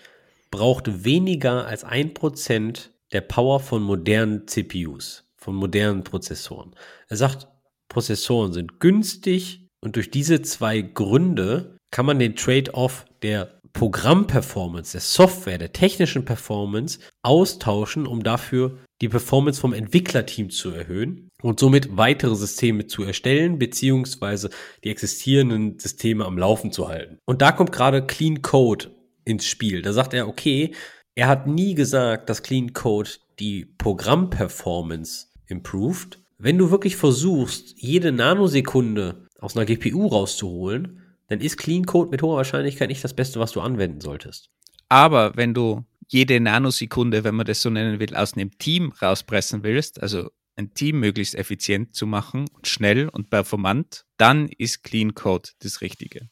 braucht weniger als ein Prozent der Power von modernen CPUs, von modernen Prozessoren. Er sagt, Prozessoren sind günstig und durch diese zwei Gründe kann man den Trade-off der Programmperformance, der Software, der technischen Performance austauschen, um dafür die Performance vom Entwicklerteam zu erhöhen und somit weitere Systeme zu erstellen, beziehungsweise die existierenden Systeme am Laufen zu halten. Und da kommt gerade Clean Code ins Spiel. Da sagt er, okay, er hat nie gesagt, dass Clean Code die Programmperformance improved. Wenn du wirklich versuchst, jede Nanosekunde aus einer GPU rauszuholen, dann ist Clean Code mit hoher Wahrscheinlichkeit nicht das Beste, was du anwenden solltest. Aber wenn du jede Nanosekunde, wenn man das so nennen will, aus einem Team rauspressen willst, also ein Team möglichst effizient zu machen und schnell und performant, dann ist Clean Code das Richtige.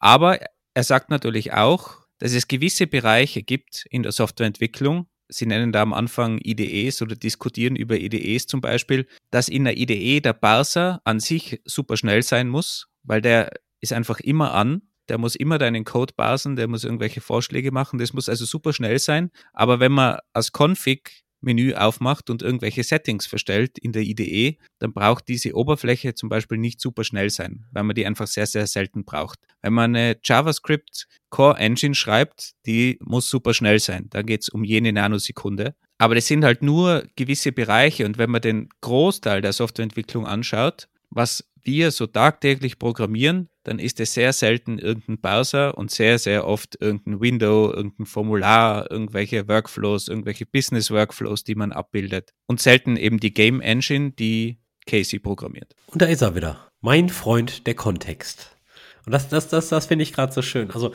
Aber er sagt natürlich auch, dass es gewisse Bereiche gibt in der Softwareentwicklung, Sie nennen da am Anfang IDEs oder diskutieren über IDEs zum Beispiel, dass in der IDE der Parser an sich super schnell sein muss, weil der ist einfach immer an. Der muss immer deinen Code basen, der muss irgendwelche Vorschläge machen. Das muss also super schnell sein. Aber wenn man als Config Menü aufmacht und irgendwelche Settings verstellt in der IDE, dann braucht diese Oberfläche zum Beispiel nicht super schnell sein, weil man die einfach sehr, sehr selten braucht. Wenn man eine JavaScript Core Engine schreibt, die muss super schnell sein. Da geht es um jene Nanosekunde. Aber das sind halt nur gewisse Bereiche und wenn man den Großteil der Softwareentwicklung anschaut, was wir so tagtäglich programmieren, dann ist es sehr selten irgendein Browser und sehr, sehr oft irgendein Window, irgendein Formular, irgendwelche Workflows, irgendwelche Business Workflows, die man abbildet. Und selten eben die Game Engine, die Casey programmiert. Und da ist er wieder. Mein Freund der Kontext. Und das, das, das, das finde ich gerade so schön. Also,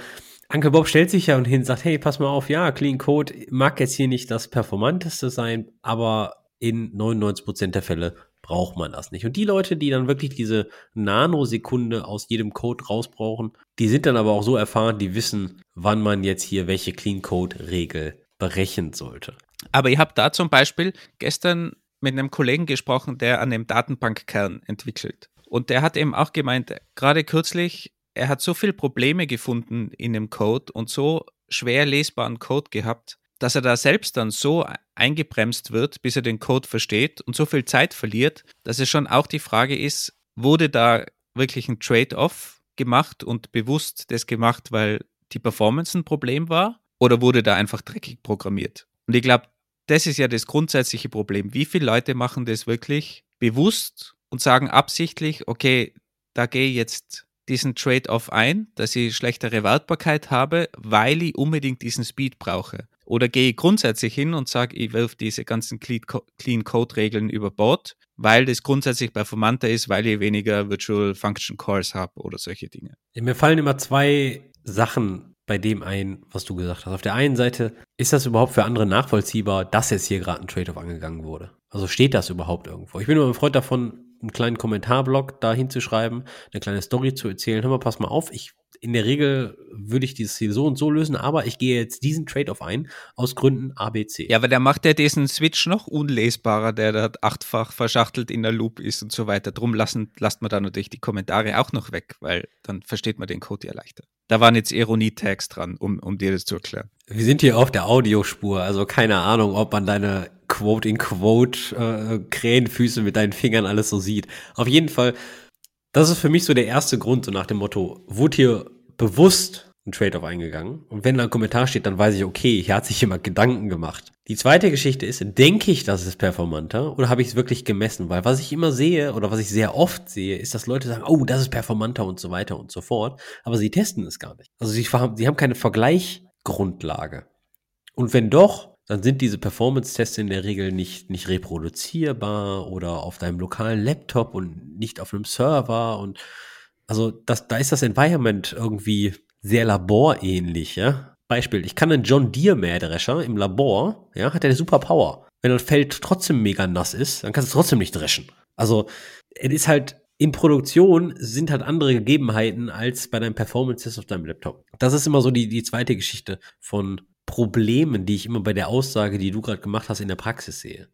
Uncle Bob stellt sich ja und sagt, hey, pass mal auf, ja, Clean Code mag jetzt hier nicht das performanteste sein, aber in 99% der Fälle braucht man das nicht. Und die Leute, die dann wirklich diese Nanosekunde aus jedem Code rausbrauchen, die sind dann aber auch so erfahren, die wissen, wann man jetzt hier welche Clean Code Regel berechnen sollte. Aber ihr habt da zum Beispiel gestern mit einem Kollegen gesprochen, der an dem Datenbankkern entwickelt. Und der hat eben auch gemeint, gerade kürzlich, er hat so viele Probleme gefunden in dem Code und so schwer lesbaren Code gehabt, dass er da selbst dann so eingebremst wird, bis er den Code versteht und so viel Zeit verliert, dass es schon auch die Frage ist, wurde da wirklich ein Trade-off gemacht und bewusst das gemacht, weil die Performance ein Problem war oder wurde da einfach dreckig programmiert? Und ich glaube, das ist ja das grundsätzliche Problem. Wie viele Leute machen das wirklich bewusst und sagen absichtlich, okay, da gehe ich jetzt diesen Trade-off ein, dass ich schlechtere Wartbarkeit habe, weil ich unbedingt diesen Speed brauche. Oder gehe ich grundsätzlich hin und sage, ich wirf diese ganzen Clean Code Regeln über Bord, weil das grundsätzlich performanter ist, weil ich weniger Virtual Function Calls habe oder solche Dinge. Mir fallen immer zwei Sachen bei dem ein, was du gesagt hast. Auf der einen Seite, ist das überhaupt für andere nachvollziehbar, dass jetzt hier gerade ein Trade-off angegangen wurde? Also steht das überhaupt irgendwo? Ich bin immer ein Freund davon, einen kleinen Kommentarblock da hinzuschreiben, eine kleine Story zu erzählen. Hör mal, pass mal auf, ich in der Regel würde ich dieses Ziel so und so lösen, aber ich gehe jetzt diesen Trade-off ein, aus Gründen ABC. Ja, aber der macht ja diesen Switch noch unlesbarer, der da achtfach verschachtelt in der Loop ist und so weiter. Drum lassen, lasst man da natürlich die Kommentare auch noch weg, weil dann versteht man den Code ja leichter. Da waren jetzt Ironie-Tags dran, um, um dir das zu erklären. Wir sind hier auf der Audiospur, also keine Ahnung, ob man deine Quote-in-Quote äh, Krähenfüße mit deinen Fingern alles so sieht. Auf jeden Fall das ist für mich so der erste Grund, so nach dem Motto, wurde hier bewusst ein Trade-off eingegangen? Und wenn da ein Kommentar steht, dann weiß ich, okay, hier hat sich jemand Gedanken gemacht. Die zweite Geschichte ist, denke ich, das ist performanter oder habe ich es wirklich gemessen? Weil was ich immer sehe oder was ich sehr oft sehe, ist, dass Leute sagen, oh, das ist performanter und so weiter und so fort, aber sie testen es gar nicht. Also sie, sie haben keine Vergleichgrundlage. Und wenn doch, dann sind diese Performance-Tests in der Regel nicht, nicht reproduzierbar oder auf deinem lokalen Laptop und nicht auf einem Server. Und also das, da ist das Environment irgendwie sehr laborähnlich, ja. Beispiel, ich kann einen John Deere Mähdrescher im Labor, ja, hat er eine super Power. Wenn das Feld trotzdem mega nass ist, dann kannst du es trotzdem nicht dreschen. Also, es ist halt, in Produktion sind halt andere Gegebenheiten als bei deinem Performance-Test auf deinem Laptop. Das ist immer so die, die zweite Geschichte von Problemen, die ich immer bei der Aussage, die du gerade gemacht hast, in der Praxis sehe.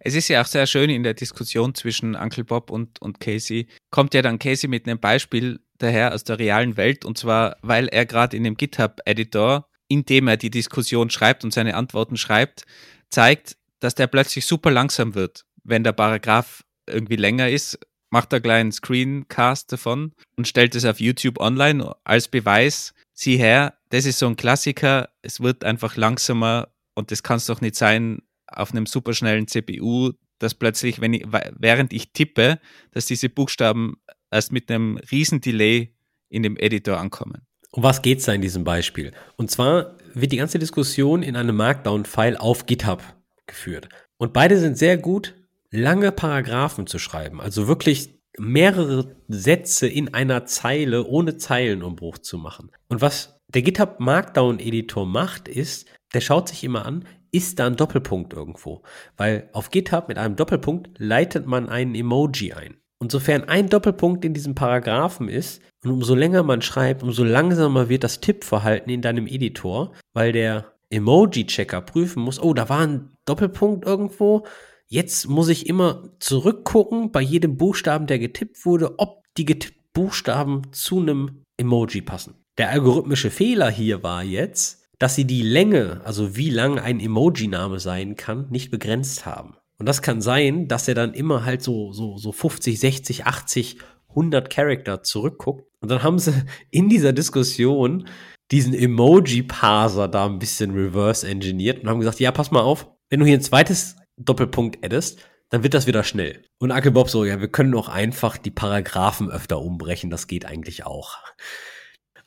Es ist ja auch sehr schön in der Diskussion zwischen Uncle Bob und, und Casey, kommt ja dann Casey mit einem Beispiel daher aus der realen Welt und zwar, weil er gerade in dem GitHub-Editor, in dem er die Diskussion schreibt und seine Antworten schreibt, zeigt, dass der plötzlich super langsam wird, wenn der Paragraph irgendwie länger ist, macht er gleich einen Screencast davon und stellt es auf YouTube online als Beweis, sieh her, das ist so ein Klassiker, es wird einfach langsamer und das kann es doch nicht sein auf einem superschnellen CPU, dass plötzlich, wenn ich, während ich tippe, dass diese Buchstaben erst mit einem riesen Delay in dem Editor ankommen. Um was geht es da in diesem Beispiel? Und zwar wird die ganze Diskussion in einem Markdown-File auf GitHub geführt. Und beide sind sehr gut, lange Paragraphen zu schreiben. Also wirklich mehrere Sätze in einer Zeile ohne Zeilenumbruch zu machen. Und was der GitHub Markdown Editor macht, ist, der schaut sich immer an, ist da ein Doppelpunkt irgendwo? Weil auf GitHub mit einem Doppelpunkt leitet man einen Emoji ein. Und sofern ein Doppelpunkt in diesem Paragraphen ist, und umso länger man schreibt, umso langsamer wird das Tippverhalten in deinem Editor, weil der Emoji-Checker prüfen muss, oh, da war ein Doppelpunkt irgendwo, Jetzt muss ich immer zurückgucken bei jedem Buchstaben, der getippt wurde, ob die getippten Buchstaben zu einem Emoji passen. Der algorithmische Fehler hier war jetzt, dass sie die Länge, also wie lang ein Emoji-Name sein kann, nicht begrenzt haben. Und das kann sein, dass er dann immer halt so, so, so 50, 60, 80, 100 Charakter zurückguckt. Und dann haben sie in dieser Diskussion diesen Emoji-Parser da ein bisschen reverse engineert und haben gesagt, ja, pass mal auf, wenn du hier ein zweites Doppelpunkt addest, dann wird das wieder schnell. Und Uncle Bob so, ja, wir können auch einfach die Paragraphen öfter umbrechen, das geht eigentlich auch.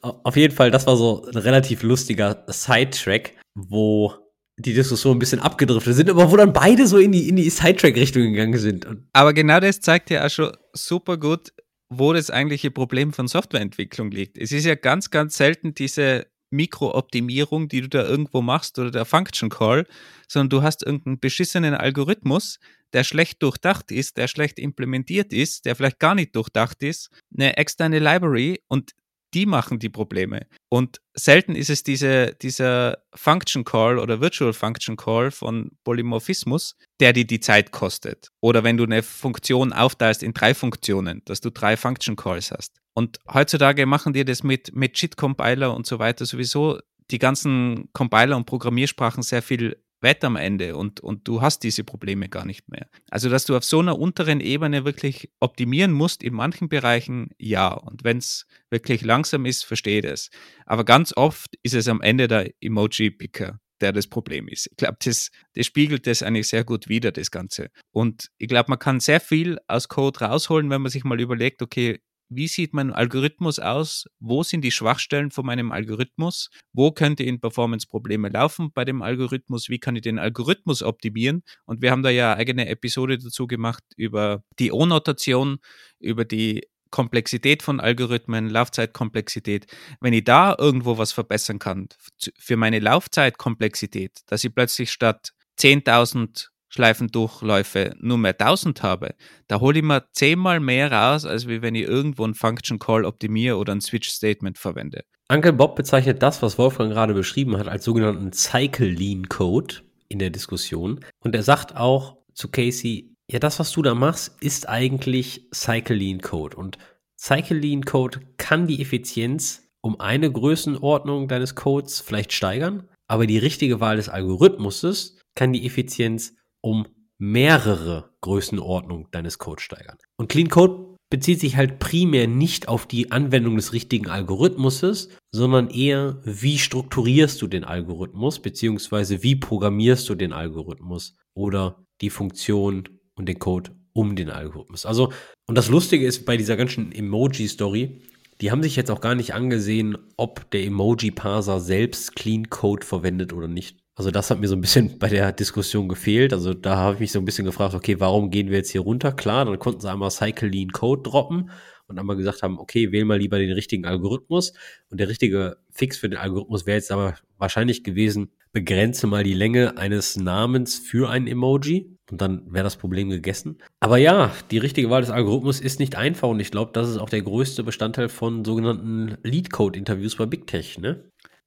Auf jeden Fall, das war so ein relativ lustiger Sidetrack, wo die Diskussion ein bisschen abgedriftet sind, aber wo dann beide so in die, in die Sidetrack-Richtung gegangen sind. Aber genau das zeigt ja auch schon super gut, wo das eigentliche Problem von Softwareentwicklung liegt. Es ist ja ganz, ganz selten diese Mikrooptimierung, die du da irgendwo machst oder der Function Call, sondern du hast irgendeinen beschissenen Algorithmus, der schlecht durchdacht ist, der schlecht implementiert ist, der vielleicht gar nicht durchdacht ist, eine externe Library und die machen die Probleme. Und selten ist es diese, dieser Function Call oder Virtual Function Call von Polymorphismus, der dir die Zeit kostet. Oder wenn du eine Funktion aufteilst in drei Funktionen, dass du drei Function Calls hast. Und heutzutage machen die das mit, mit JIT-Compiler und so weiter sowieso die ganzen Compiler und Programmiersprachen sehr viel Wett am Ende und, und du hast diese Probleme gar nicht mehr. Also, dass du auf so einer unteren Ebene wirklich optimieren musst, in manchen Bereichen ja. Und wenn es wirklich langsam ist, verstehe das. Aber ganz oft ist es am Ende der Emoji-Picker, der das Problem ist. Ich glaube, das, das spiegelt das eigentlich sehr gut wider, das Ganze. Und ich glaube, man kann sehr viel aus Code rausholen, wenn man sich mal überlegt, okay, wie sieht mein Algorithmus aus? Wo sind die Schwachstellen von meinem Algorithmus? Wo könnte in Performance-Probleme laufen bei dem Algorithmus? Wie kann ich den Algorithmus optimieren? Und wir haben da ja eigene Episode dazu gemacht über die O-Notation, über die Komplexität von Algorithmen, Laufzeitkomplexität. Wenn ich da irgendwo was verbessern kann für meine Laufzeitkomplexität, dass ich plötzlich statt 10.000 Schleifendurchläufe nur mehr 1000 habe, da hole ich mir zehnmal mehr raus, als wenn ich irgendwo einen Function Call optimiere oder ein Switch Statement verwende. Uncle Bob bezeichnet das, was Wolfgang gerade beschrieben hat, als sogenannten Cycle Lean Code in der Diskussion. Und er sagt auch zu Casey, ja, das, was du da machst, ist eigentlich Cycle Lean Code. Und Cycle Lean Code kann die Effizienz um eine Größenordnung deines Codes vielleicht steigern, aber die richtige Wahl des Algorithmuses kann die Effizienz um mehrere Größenordnungen deines Codes steigern. Und Clean Code bezieht sich halt primär nicht auf die Anwendung des richtigen Algorithmuses, sondern eher, wie strukturierst du den Algorithmus, beziehungsweise wie programmierst du den Algorithmus oder die Funktion und den Code um den Algorithmus. Also, und das Lustige ist bei dieser ganzen Emoji-Story, die haben sich jetzt auch gar nicht angesehen, ob der Emoji-Parser selbst Clean Code verwendet oder nicht. Also das hat mir so ein bisschen bei der Diskussion gefehlt. Also da habe ich mich so ein bisschen gefragt, okay, warum gehen wir jetzt hier runter? Klar, dann konnten sie einmal Cycle Lean Code droppen und einmal gesagt haben, okay, wähl mal lieber den richtigen Algorithmus. Und der richtige Fix für den Algorithmus wäre jetzt aber wahrscheinlich gewesen, begrenze mal die Länge eines Namens für ein Emoji und dann wäre das Problem gegessen. Aber ja, die richtige Wahl des Algorithmus ist nicht einfach und ich glaube, das ist auch der größte Bestandteil von sogenannten Lead Code Interviews bei Big Tech, ne?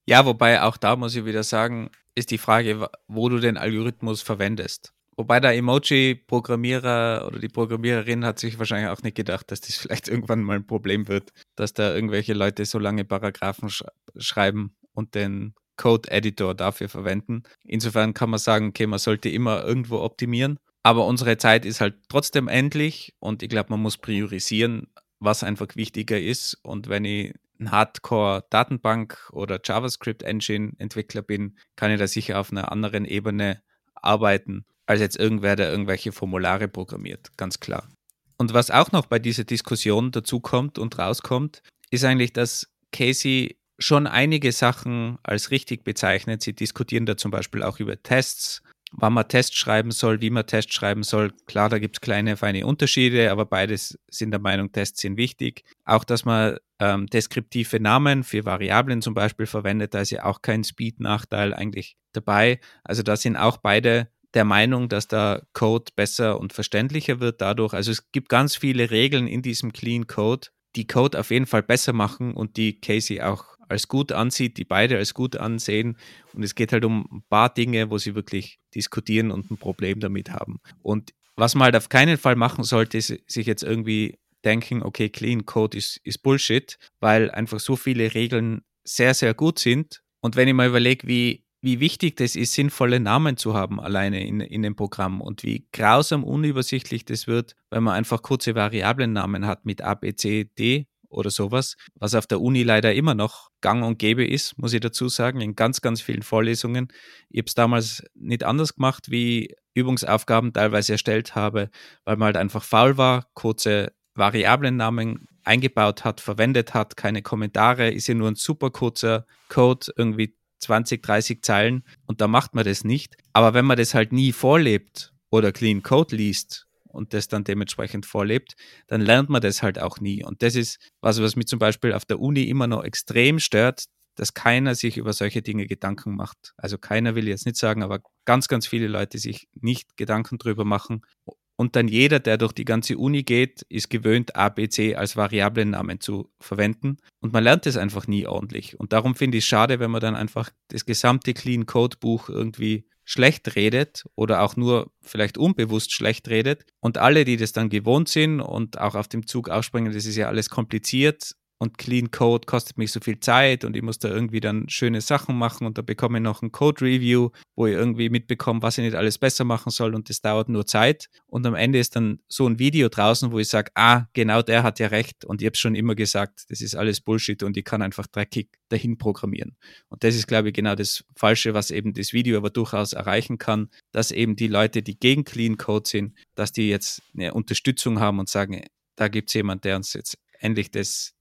Ja, wobei auch da muss ich wieder sagen, ist die Frage, wo du den Algorithmus verwendest. Wobei der Emoji-Programmierer oder die Programmiererin hat sich wahrscheinlich auch nicht gedacht, dass das vielleicht irgendwann mal ein Problem wird, dass da irgendwelche Leute so lange Paragraphen sch schreiben und den Code-Editor dafür verwenden. Insofern kann man sagen, okay, man sollte immer irgendwo optimieren. Aber unsere Zeit ist halt trotzdem endlich und ich glaube, man muss priorisieren, was einfach wichtiger ist. Und wenn ich ein Hardcore-Datenbank- oder JavaScript-Engine-Entwickler bin, kann ich da sicher auf einer anderen Ebene arbeiten, als jetzt irgendwer, der irgendwelche Formulare programmiert, ganz klar. Und was auch noch bei dieser Diskussion dazukommt und rauskommt, ist eigentlich, dass Casey schon einige Sachen als richtig bezeichnet. Sie diskutieren da zum Beispiel auch über Tests, wann man Tests schreiben soll, wie man Tests schreiben soll. Klar, da gibt es kleine, feine Unterschiede, aber beides sind der Meinung, Tests sind wichtig. Auch, dass man ähm, deskriptive Namen für Variablen zum Beispiel verwendet, da ist ja auch kein Speed-Nachteil eigentlich dabei. Also da sind auch beide der Meinung, dass der Code besser und verständlicher wird dadurch. Also es gibt ganz viele Regeln in diesem Clean Code, die Code auf jeden Fall besser machen und die Casey auch als gut ansieht, die beide als gut ansehen. Und es geht halt um ein paar Dinge, wo sie wirklich diskutieren und ein Problem damit haben. Und was man halt auf keinen Fall machen sollte, ist sich jetzt irgendwie denken, okay, Clean Code ist, ist Bullshit, weil einfach so viele Regeln sehr, sehr gut sind. Und wenn ich mal überlege, wie, wie wichtig das ist, sinnvolle Namen zu haben alleine in, in dem Programm und wie grausam unübersichtlich das wird, wenn man einfach kurze Variablennamen hat mit A, B, C, D oder sowas, was auf der Uni leider immer noch gang und gäbe ist, muss ich dazu sagen, in ganz, ganz vielen Vorlesungen. Ich habe es damals nicht anders gemacht, wie Übungsaufgaben teilweise erstellt habe, weil man halt einfach faul war, kurze Variablennamen eingebaut hat, verwendet hat, keine Kommentare, ist ja nur ein super kurzer Code, irgendwie 20, 30 Zeilen und da macht man das nicht. Aber wenn man das halt nie vorlebt oder Clean Code liest und das dann dementsprechend vorlebt, dann lernt man das halt auch nie. Und das ist was, was mich zum Beispiel auf der Uni immer noch extrem stört, dass keiner sich über solche Dinge Gedanken macht. Also keiner will jetzt nicht sagen, aber ganz, ganz viele Leute sich nicht Gedanken drüber machen. Und dann jeder, der durch die ganze Uni geht, ist gewöhnt, A, B, C als Variablennamen zu verwenden. Und man lernt es einfach nie ordentlich. Und darum finde ich es schade, wenn man dann einfach das gesamte Clean Code Buch irgendwie schlecht redet oder auch nur vielleicht unbewusst schlecht redet. Und alle, die das dann gewohnt sind und auch auf dem Zug aufspringen, das ist ja alles kompliziert und Clean Code kostet mich so viel Zeit und ich muss da irgendwie dann schöne Sachen machen und da bekomme ich noch ein Code Review, wo ich irgendwie mitbekomme, was ich nicht alles besser machen soll und das dauert nur Zeit. Und am Ende ist dann so ein Video draußen, wo ich sage, ah, genau der hat ja recht und ich habe schon immer gesagt, das ist alles Bullshit und ich kann einfach dreckig dahin programmieren. Und das ist, glaube ich, genau das Falsche, was eben das Video aber durchaus erreichen kann, dass eben die Leute, die gegen Clean Code sind, dass die jetzt eine Unterstützung haben und sagen, da gibt es jemand, der uns jetzt endlich das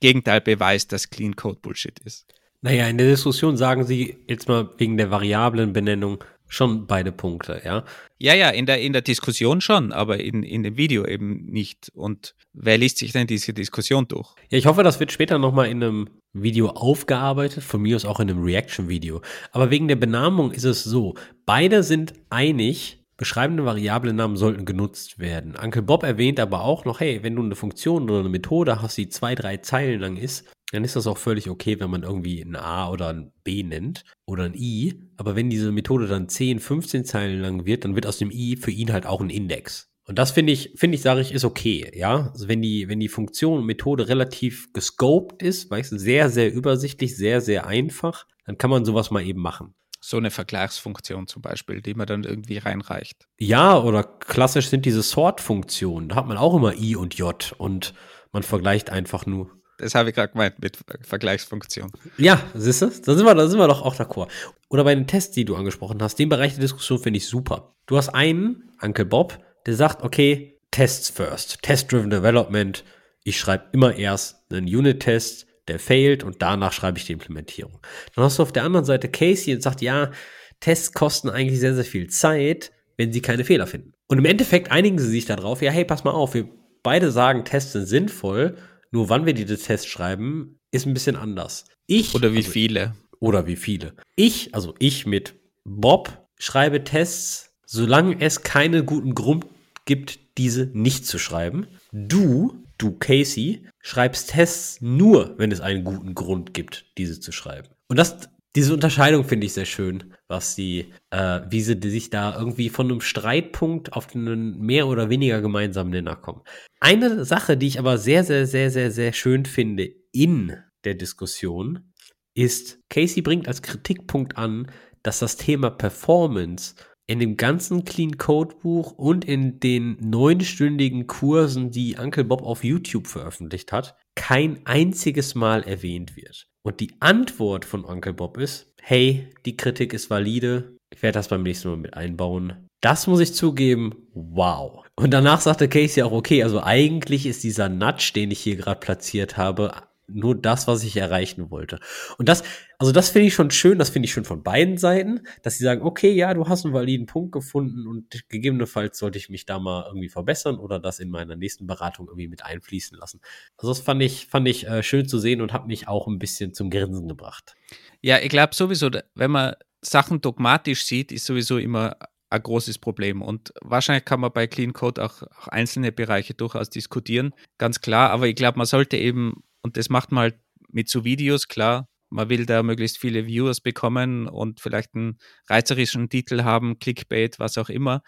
Gegenteil beweist, dass Clean Code Bullshit ist. Naja, in der Diskussion sagen Sie jetzt mal wegen der Variablenbenennung schon beide Punkte, ja? Ja, ja, in der, in der Diskussion schon, aber in, in dem Video eben nicht. Und wer liest sich denn diese Diskussion durch? Ja, ich hoffe, das wird später nochmal in einem Video aufgearbeitet, von mir aus auch in einem Reaction-Video. Aber wegen der Benamung ist es so, beide sind einig, Beschreibende Variablennamen sollten genutzt werden. Uncle Bob erwähnt aber auch noch, hey, wenn du eine Funktion oder eine Methode hast, die zwei, drei Zeilen lang ist, dann ist das auch völlig okay, wenn man irgendwie ein A oder ein B nennt oder ein I. Aber wenn diese Methode dann 10, 15 Zeilen lang wird, dann wird aus dem I für ihn halt auch ein Index. Und das finde ich, finde ich, sage ich, ist okay, ja. Also wenn die, wenn die Funktion und Methode relativ gescoped ist, weißt du, sehr, sehr übersichtlich, sehr, sehr einfach, dann kann man sowas mal eben machen. So eine Vergleichsfunktion zum Beispiel, die man dann irgendwie reinreicht. Ja, oder klassisch sind diese Sort-Funktionen. Da hat man auch immer I und J und man vergleicht einfach nur. Das habe ich gerade gemeint mit Vergleichsfunktion. Ja, siehst du? Da sind wir, da sind wir doch auch d'accord. Oder bei den Tests, die du angesprochen hast, den Bereich der Diskussion finde ich super. Du hast einen, Uncle Bob, der sagt, okay, Tests first, Test-Driven Development. Ich schreibe immer erst einen Unit-Test, der failt und danach schreibe ich die Implementierung. Dann hast du auf der anderen Seite Casey und sagt, ja, Tests kosten eigentlich sehr, sehr viel Zeit, wenn sie keine Fehler finden. Und im Endeffekt einigen sie sich darauf, ja, hey, pass mal auf, wir beide sagen, Tests sind sinnvoll, nur wann wir diese Tests schreiben, ist ein bisschen anders. Ich. Oder wie also, viele. Oder wie viele. Ich, also ich mit Bob, schreibe Tests, solange es keinen guten Grund gibt, diese nicht zu schreiben. Du du, Casey, schreibst Tests nur, wenn es einen guten Grund gibt, diese zu schreiben. Und das, diese Unterscheidung finde ich sehr schön, was die, äh, wie sie sich da irgendwie von einem Streitpunkt auf einen mehr oder weniger gemeinsamen Nenner kommen. Eine Sache, die ich aber sehr, sehr, sehr, sehr, sehr schön finde in der Diskussion, ist, Casey bringt als Kritikpunkt an, dass das Thema Performance in dem ganzen Clean Code Buch und in den neunstündigen Kursen, die Uncle Bob auf YouTube veröffentlicht hat, kein einziges Mal erwähnt wird. Und die Antwort von Uncle Bob ist, hey, die Kritik ist valide, ich werde das beim nächsten Mal mit einbauen. Das muss ich zugeben, wow. Und danach sagte Casey auch, okay, also eigentlich ist dieser Nudge, den ich hier gerade platziert habe, nur das, was ich erreichen wollte. Und das, also das finde ich schon schön, das finde ich schön von beiden Seiten, dass sie sagen, okay, ja, du hast einen validen Punkt gefunden und gegebenenfalls sollte ich mich da mal irgendwie verbessern oder das in meiner nächsten Beratung irgendwie mit einfließen lassen. Also das fand ich, fand ich äh, schön zu sehen und hat mich auch ein bisschen zum Grinsen gebracht. Ja, ich glaube sowieso, wenn man Sachen dogmatisch sieht, ist sowieso immer ein großes Problem. Und wahrscheinlich kann man bei Clean Code auch, auch einzelne Bereiche durchaus diskutieren, ganz klar. Aber ich glaube, man sollte eben und das macht man halt mit so Videos, klar. Man will da möglichst viele Viewers bekommen und vielleicht einen reizerischen Titel haben, Clickbait, was auch immer.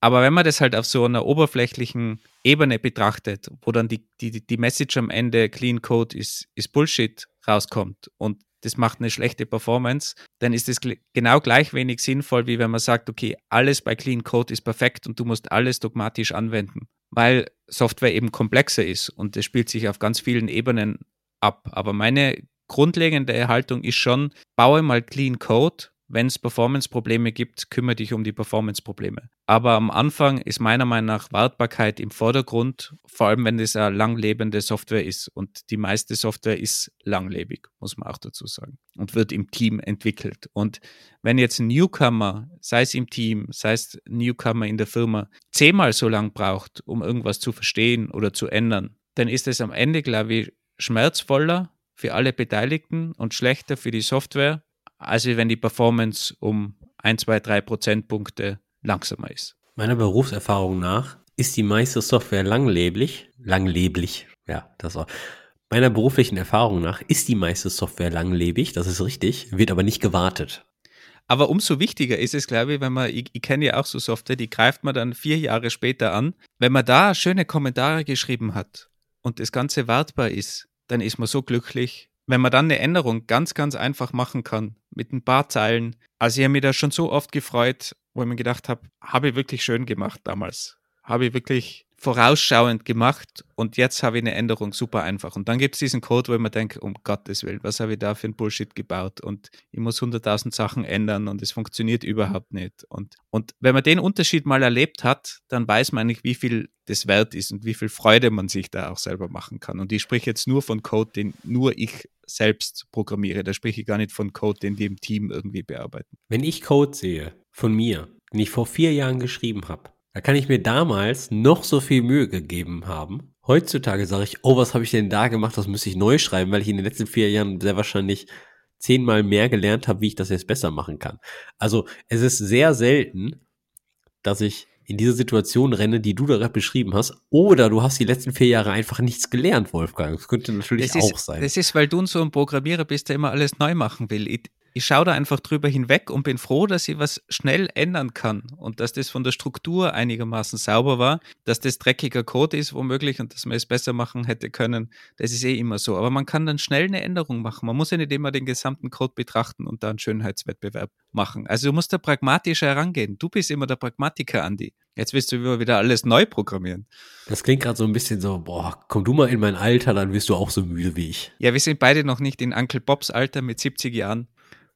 Aber wenn man das halt auf so einer oberflächlichen Ebene betrachtet, wo dann die, die, die Message am Ende Clean Code ist, ist Bullshit rauskommt und das macht eine schlechte Performance, dann ist es genau gleich wenig sinnvoll, wie wenn man sagt, okay, alles bei Clean Code ist perfekt und du musst alles dogmatisch anwenden weil Software eben komplexer ist und es spielt sich auf ganz vielen Ebenen ab. Aber meine grundlegende Haltung ist schon, baue mal Clean Code. Wenn es Performance-Probleme gibt, kümmere dich um die Performance-Probleme. Aber am Anfang ist meiner Meinung nach Wartbarkeit im Vordergrund, vor allem wenn es eine langlebende Software ist. Und die meiste Software ist langlebig, muss man auch dazu sagen, und wird im Team entwickelt. Und wenn jetzt ein Newcomer, sei es im Team, sei es Newcomer in der Firma, zehnmal so lang braucht, um irgendwas zu verstehen oder zu ändern, dann ist es am Ende, glaube ich, schmerzvoller für alle Beteiligten und schlechter für die Software, als wenn die Performance um ein, zwei, drei Prozentpunkte langsamer ist. Meiner Berufserfahrung nach ist die meiste Software langlebig, langlebig, ja, das auch. Meiner beruflichen Erfahrung nach ist die meiste Software langlebig, das ist richtig, wird aber nicht gewartet. Aber umso wichtiger ist es, glaube ich, wenn man, ich, ich kenne ja auch so Software, die greift man dann vier Jahre später an. Wenn man da schöne Kommentare geschrieben hat und das Ganze wartbar ist, dann ist man so glücklich. Wenn man dann eine Änderung ganz, ganz einfach machen kann, mit ein paar Zeilen. Also ich habe mich da schon so oft gefreut, wo ich mir gedacht habe, habe ich wirklich schön gemacht damals. Habe ich wirklich vorausschauend gemacht und jetzt habe ich eine Änderung super einfach. Und dann gibt es diesen Code, wo ich mir denke, um Gottes Willen, was habe ich da für ein Bullshit gebaut und ich muss 100.000 Sachen ändern und es funktioniert überhaupt nicht. Und, und wenn man den Unterschied mal erlebt hat, dann weiß man eigentlich, wie viel das wert ist und wie viel Freude man sich da auch selber machen kann. Und ich spreche jetzt nur von Code, den nur ich selbst programmiere. Da spreche ich gar nicht von Code, den die im Team irgendwie bearbeiten. Wenn ich Code sehe von mir, den ich vor vier Jahren geschrieben habe, da kann ich mir damals noch so viel Mühe gegeben haben. Heutzutage sage ich, oh, was habe ich denn da gemacht? Das müsste ich neu schreiben, weil ich in den letzten vier Jahren sehr wahrscheinlich zehnmal mehr gelernt habe, wie ich das jetzt besser machen kann. Also es ist sehr selten, dass ich in diese Situation renne, die du da beschrieben hast, oder du hast die letzten vier Jahre einfach nichts gelernt, Wolfgang. Das könnte natürlich das auch ist, sein. Das ist, weil du so ein Programmierer bist, der immer alles neu machen will. Ich, schaue da einfach drüber hinweg und bin froh, dass ich was schnell ändern kann und dass das von der Struktur einigermaßen sauber war, dass das dreckiger Code ist womöglich und dass man es besser machen hätte können. Das ist eh immer so. Aber man kann dann schnell eine Änderung machen. Man muss ja nicht immer den gesamten Code betrachten und da einen Schönheitswettbewerb machen. Also du musst da pragmatischer herangehen. Du bist immer der Pragmatiker, Andi. Jetzt willst du wieder alles neu programmieren. Das klingt gerade so ein bisschen so, boah, komm du mal in mein Alter, dann wirst du auch so müde wie ich. Ja, wir sind beide noch nicht in Uncle Bobs Alter mit 70 Jahren.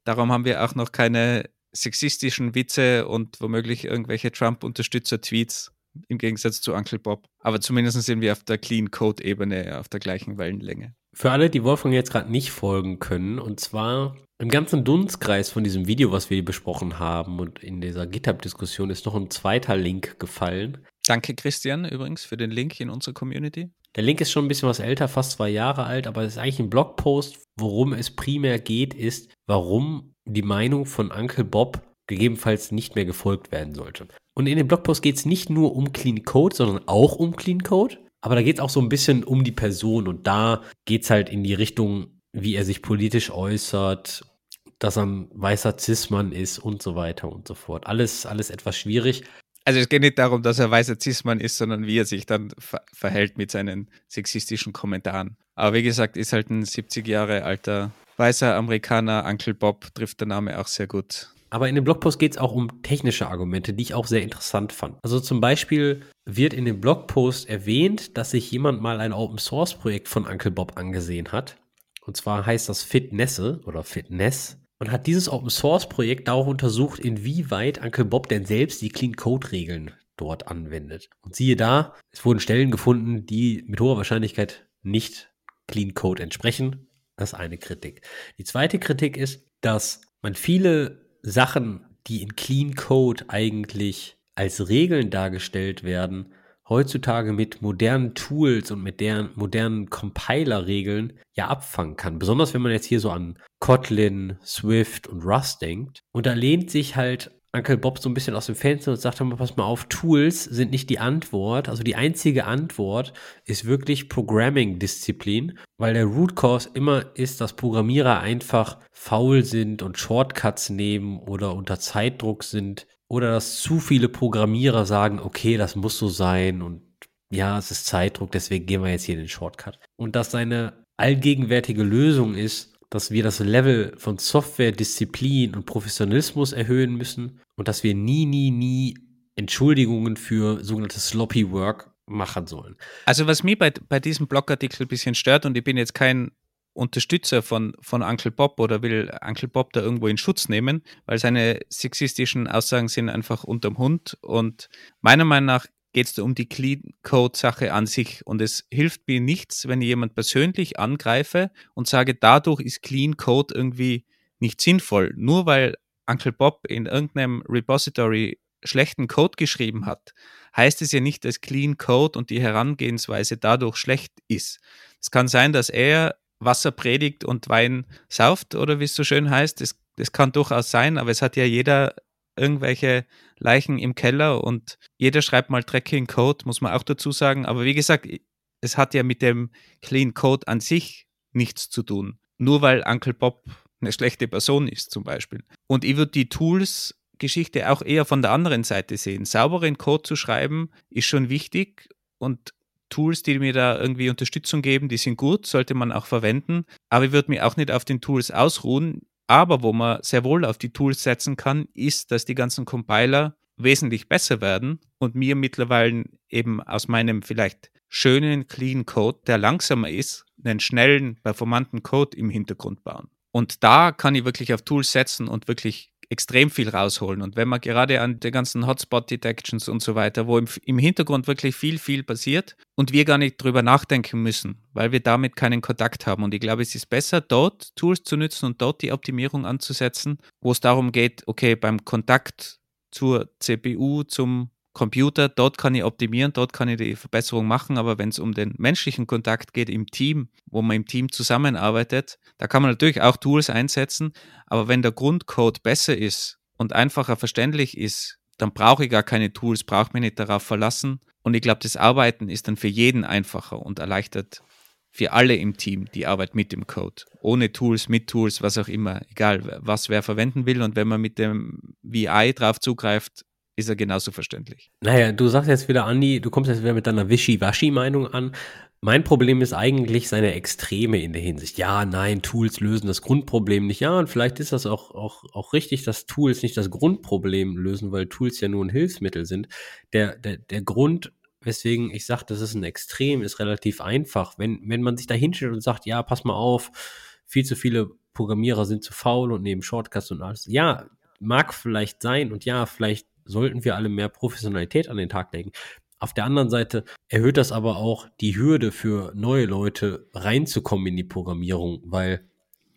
Darum haben wir auch noch keine sexistischen Witze und womöglich irgendwelche Trump-Unterstützer-Tweets im Gegensatz zu Uncle Bob. Aber zumindest sind wir auf der Clean Code-Ebene auf der gleichen Wellenlänge. Für alle, die Wolfgang jetzt gerade nicht folgen können, und zwar im ganzen Dunstkreis von diesem Video, was wir besprochen haben und in dieser GitHub-Diskussion ist noch ein zweiter Link gefallen. Danke, Christian, übrigens, für den Link in unserer Community. Der Link ist schon ein bisschen was älter, fast zwei Jahre alt, aber es ist eigentlich ein Blogpost. Worum es primär geht, ist, warum die Meinung von Uncle Bob gegebenenfalls nicht mehr gefolgt werden sollte. Und in dem Blogpost geht es nicht nur um Clean Code, sondern auch um Clean Code. Aber da geht es auch so ein bisschen um die Person und da geht es halt in die Richtung, wie er sich politisch äußert, dass er ein weißer Cis-Mann ist und so weiter und so fort. Alles, alles etwas schwierig. Also es geht nicht darum, dass er weißer Cis-Mann ist, sondern wie er sich dann ver verhält mit seinen sexistischen Kommentaren. Aber wie gesagt, ist halt ein 70 Jahre alter weißer Amerikaner, Uncle Bob, trifft der Name auch sehr gut. Aber in dem Blogpost geht es auch um technische Argumente, die ich auch sehr interessant fand. Also zum Beispiel wird in dem Blogpost erwähnt, dass sich jemand mal ein Open Source Projekt von Uncle Bob angesehen hat. Und zwar heißt das Fitnesse oder Fitness und hat dieses Open Source Projekt auch untersucht, inwieweit Uncle Bob denn selbst die Clean Code Regeln dort anwendet. Und siehe da, es wurden Stellen gefunden, die mit hoher Wahrscheinlichkeit nicht Clean Code entsprechen. Das ist eine Kritik. Die zweite Kritik ist, dass man viele Sachen, die in Clean Code eigentlich als Regeln dargestellt werden, heutzutage mit modernen Tools und mit deren modernen Compiler-Regeln ja abfangen kann. Besonders wenn man jetzt hier so an Kotlin, Swift und Rust denkt. Und da lehnt sich halt Uncle Bob so ein bisschen aus dem Fenster und sagt, pass mal auf, Tools sind nicht die Antwort. Also die einzige Antwort ist wirklich Programming-Disziplin, weil der Root Cause immer ist, dass Programmierer einfach faul sind und Shortcuts nehmen oder unter Zeitdruck sind oder dass zu viele Programmierer sagen, okay, das muss so sein und ja, es ist Zeitdruck, deswegen gehen wir jetzt hier den Shortcut. Und dass seine allgegenwärtige Lösung ist, dass wir das Level von Software, Disziplin und Professionalismus erhöhen müssen und dass wir nie, nie, nie Entschuldigungen für sogenanntes Sloppy Work machen sollen. Also was mich bei, bei diesem Blogartikel ein bisschen stört, und ich bin jetzt kein Unterstützer von, von Uncle Bob oder will Uncle Bob da irgendwo in Schutz nehmen, weil seine sexistischen Aussagen sind einfach unterm Hund. Und meiner Meinung nach geht es um die Clean Code Sache an sich. Und es hilft mir nichts, wenn ich jemand persönlich angreife und sage, dadurch ist Clean Code irgendwie nicht sinnvoll. Nur weil Uncle Bob in irgendeinem Repository schlechten Code geschrieben hat, heißt es ja nicht, dass Clean Code und die Herangehensweise dadurch schlecht ist. Es kann sein, dass er Wasser predigt und Wein sauft oder wie es so schön heißt. Das, das kann durchaus sein, aber es hat ja jeder irgendwelche Leichen im Keller und jeder schreibt mal Tracking Code, muss man auch dazu sagen. Aber wie gesagt, es hat ja mit dem Clean Code an sich nichts zu tun. Nur weil Uncle Bob eine schlechte Person ist zum Beispiel. Und ich würde die Tools-Geschichte auch eher von der anderen Seite sehen. Sauberen Code zu schreiben ist schon wichtig und Tools, die mir da irgendwie Unterstützung geben, die sind gut, sollte man auch verwenden. Aber ich würde mich auch nicht auf den Tools ausruhen. Aber wo man sehr wohl auf die Tools setzen kann, ist, dass die ganzen Compiler wesentlich besser werden und mir mittlerweile eben aus meinem vielleicht schönen, clean Code, der langsamer ist, einen schnellen, performanten Code im Hintergrund bauen. Und da kann ich wirklich auf Tools setzen und wirklich extrem viel rausholen. Und wenn man gerade an den ganzen Hotspot-Detections und so weiter, wo im, im, Hintergrund wirklich viel, viel passiert und wir gar nicht drüber nachdenken müssen, weil wir damit keinen Kontakt haben. Und ich glaube, es ist besser, dort Tools zu nutzen und dort die Optimierung anzusetzen, wo es darum geht, okay, beim Kontakt zur CPU, zum Computer, dort kann ich optimieren, dort kann ich die Verbesserung machen, aber wenn es um den menschlichen Kontakt geht im Team, wo man im Team zusammenarbeitet, da kann man natürlich auch Tools einsetzen, aber wenn der Grundcode besser ist und einfacher verständlich ist, dann brauche ich gar keine Tools, brauche mich nicht darauf verlassen und ich glaube, das Arbeiten ist dann für jeden einfacher und erleichtert für alle im Team die Arbeit mit dem Code. Ohne Tools, mit Tools, was auch immer, egal was wer verwenden will. Und wenn man mit dem VI drauf zugreift, ist er genauso verständlich. Naja, du sagst jetzt wieder, Andi, du kommst jetzt wieder mit deiner Wischi-Waschi-Meinung an. Mein Problem ist eigentlich seine Extreme in der Hinsicht. Ja, nein, Tools lösen das Grundproblem nicht. Ja, und vielleicht ist das auch, auch, auch richtig, dass Tools nicht das Grundproblem lösen, weil Tools ja nur ein Hilfsmittel sind. Der, der, der Grund, weswegen ich sage, das ist ein Extrem, ist relativ einfach. Wenn, wenn man sich da hinstellt und sagt, ja, pass mal auf, viel zu viele Programmierer sind zu faul und nehmen Shortcuts und alles. Ja, mag vielleicht sein und ja, vielleicht sollten wir alle mehr Professionalität an den Tag legen. Auf der anderen Seite erhöht das aber auch die Hürde für neue Leute reinzukommen in die Programmierung, weil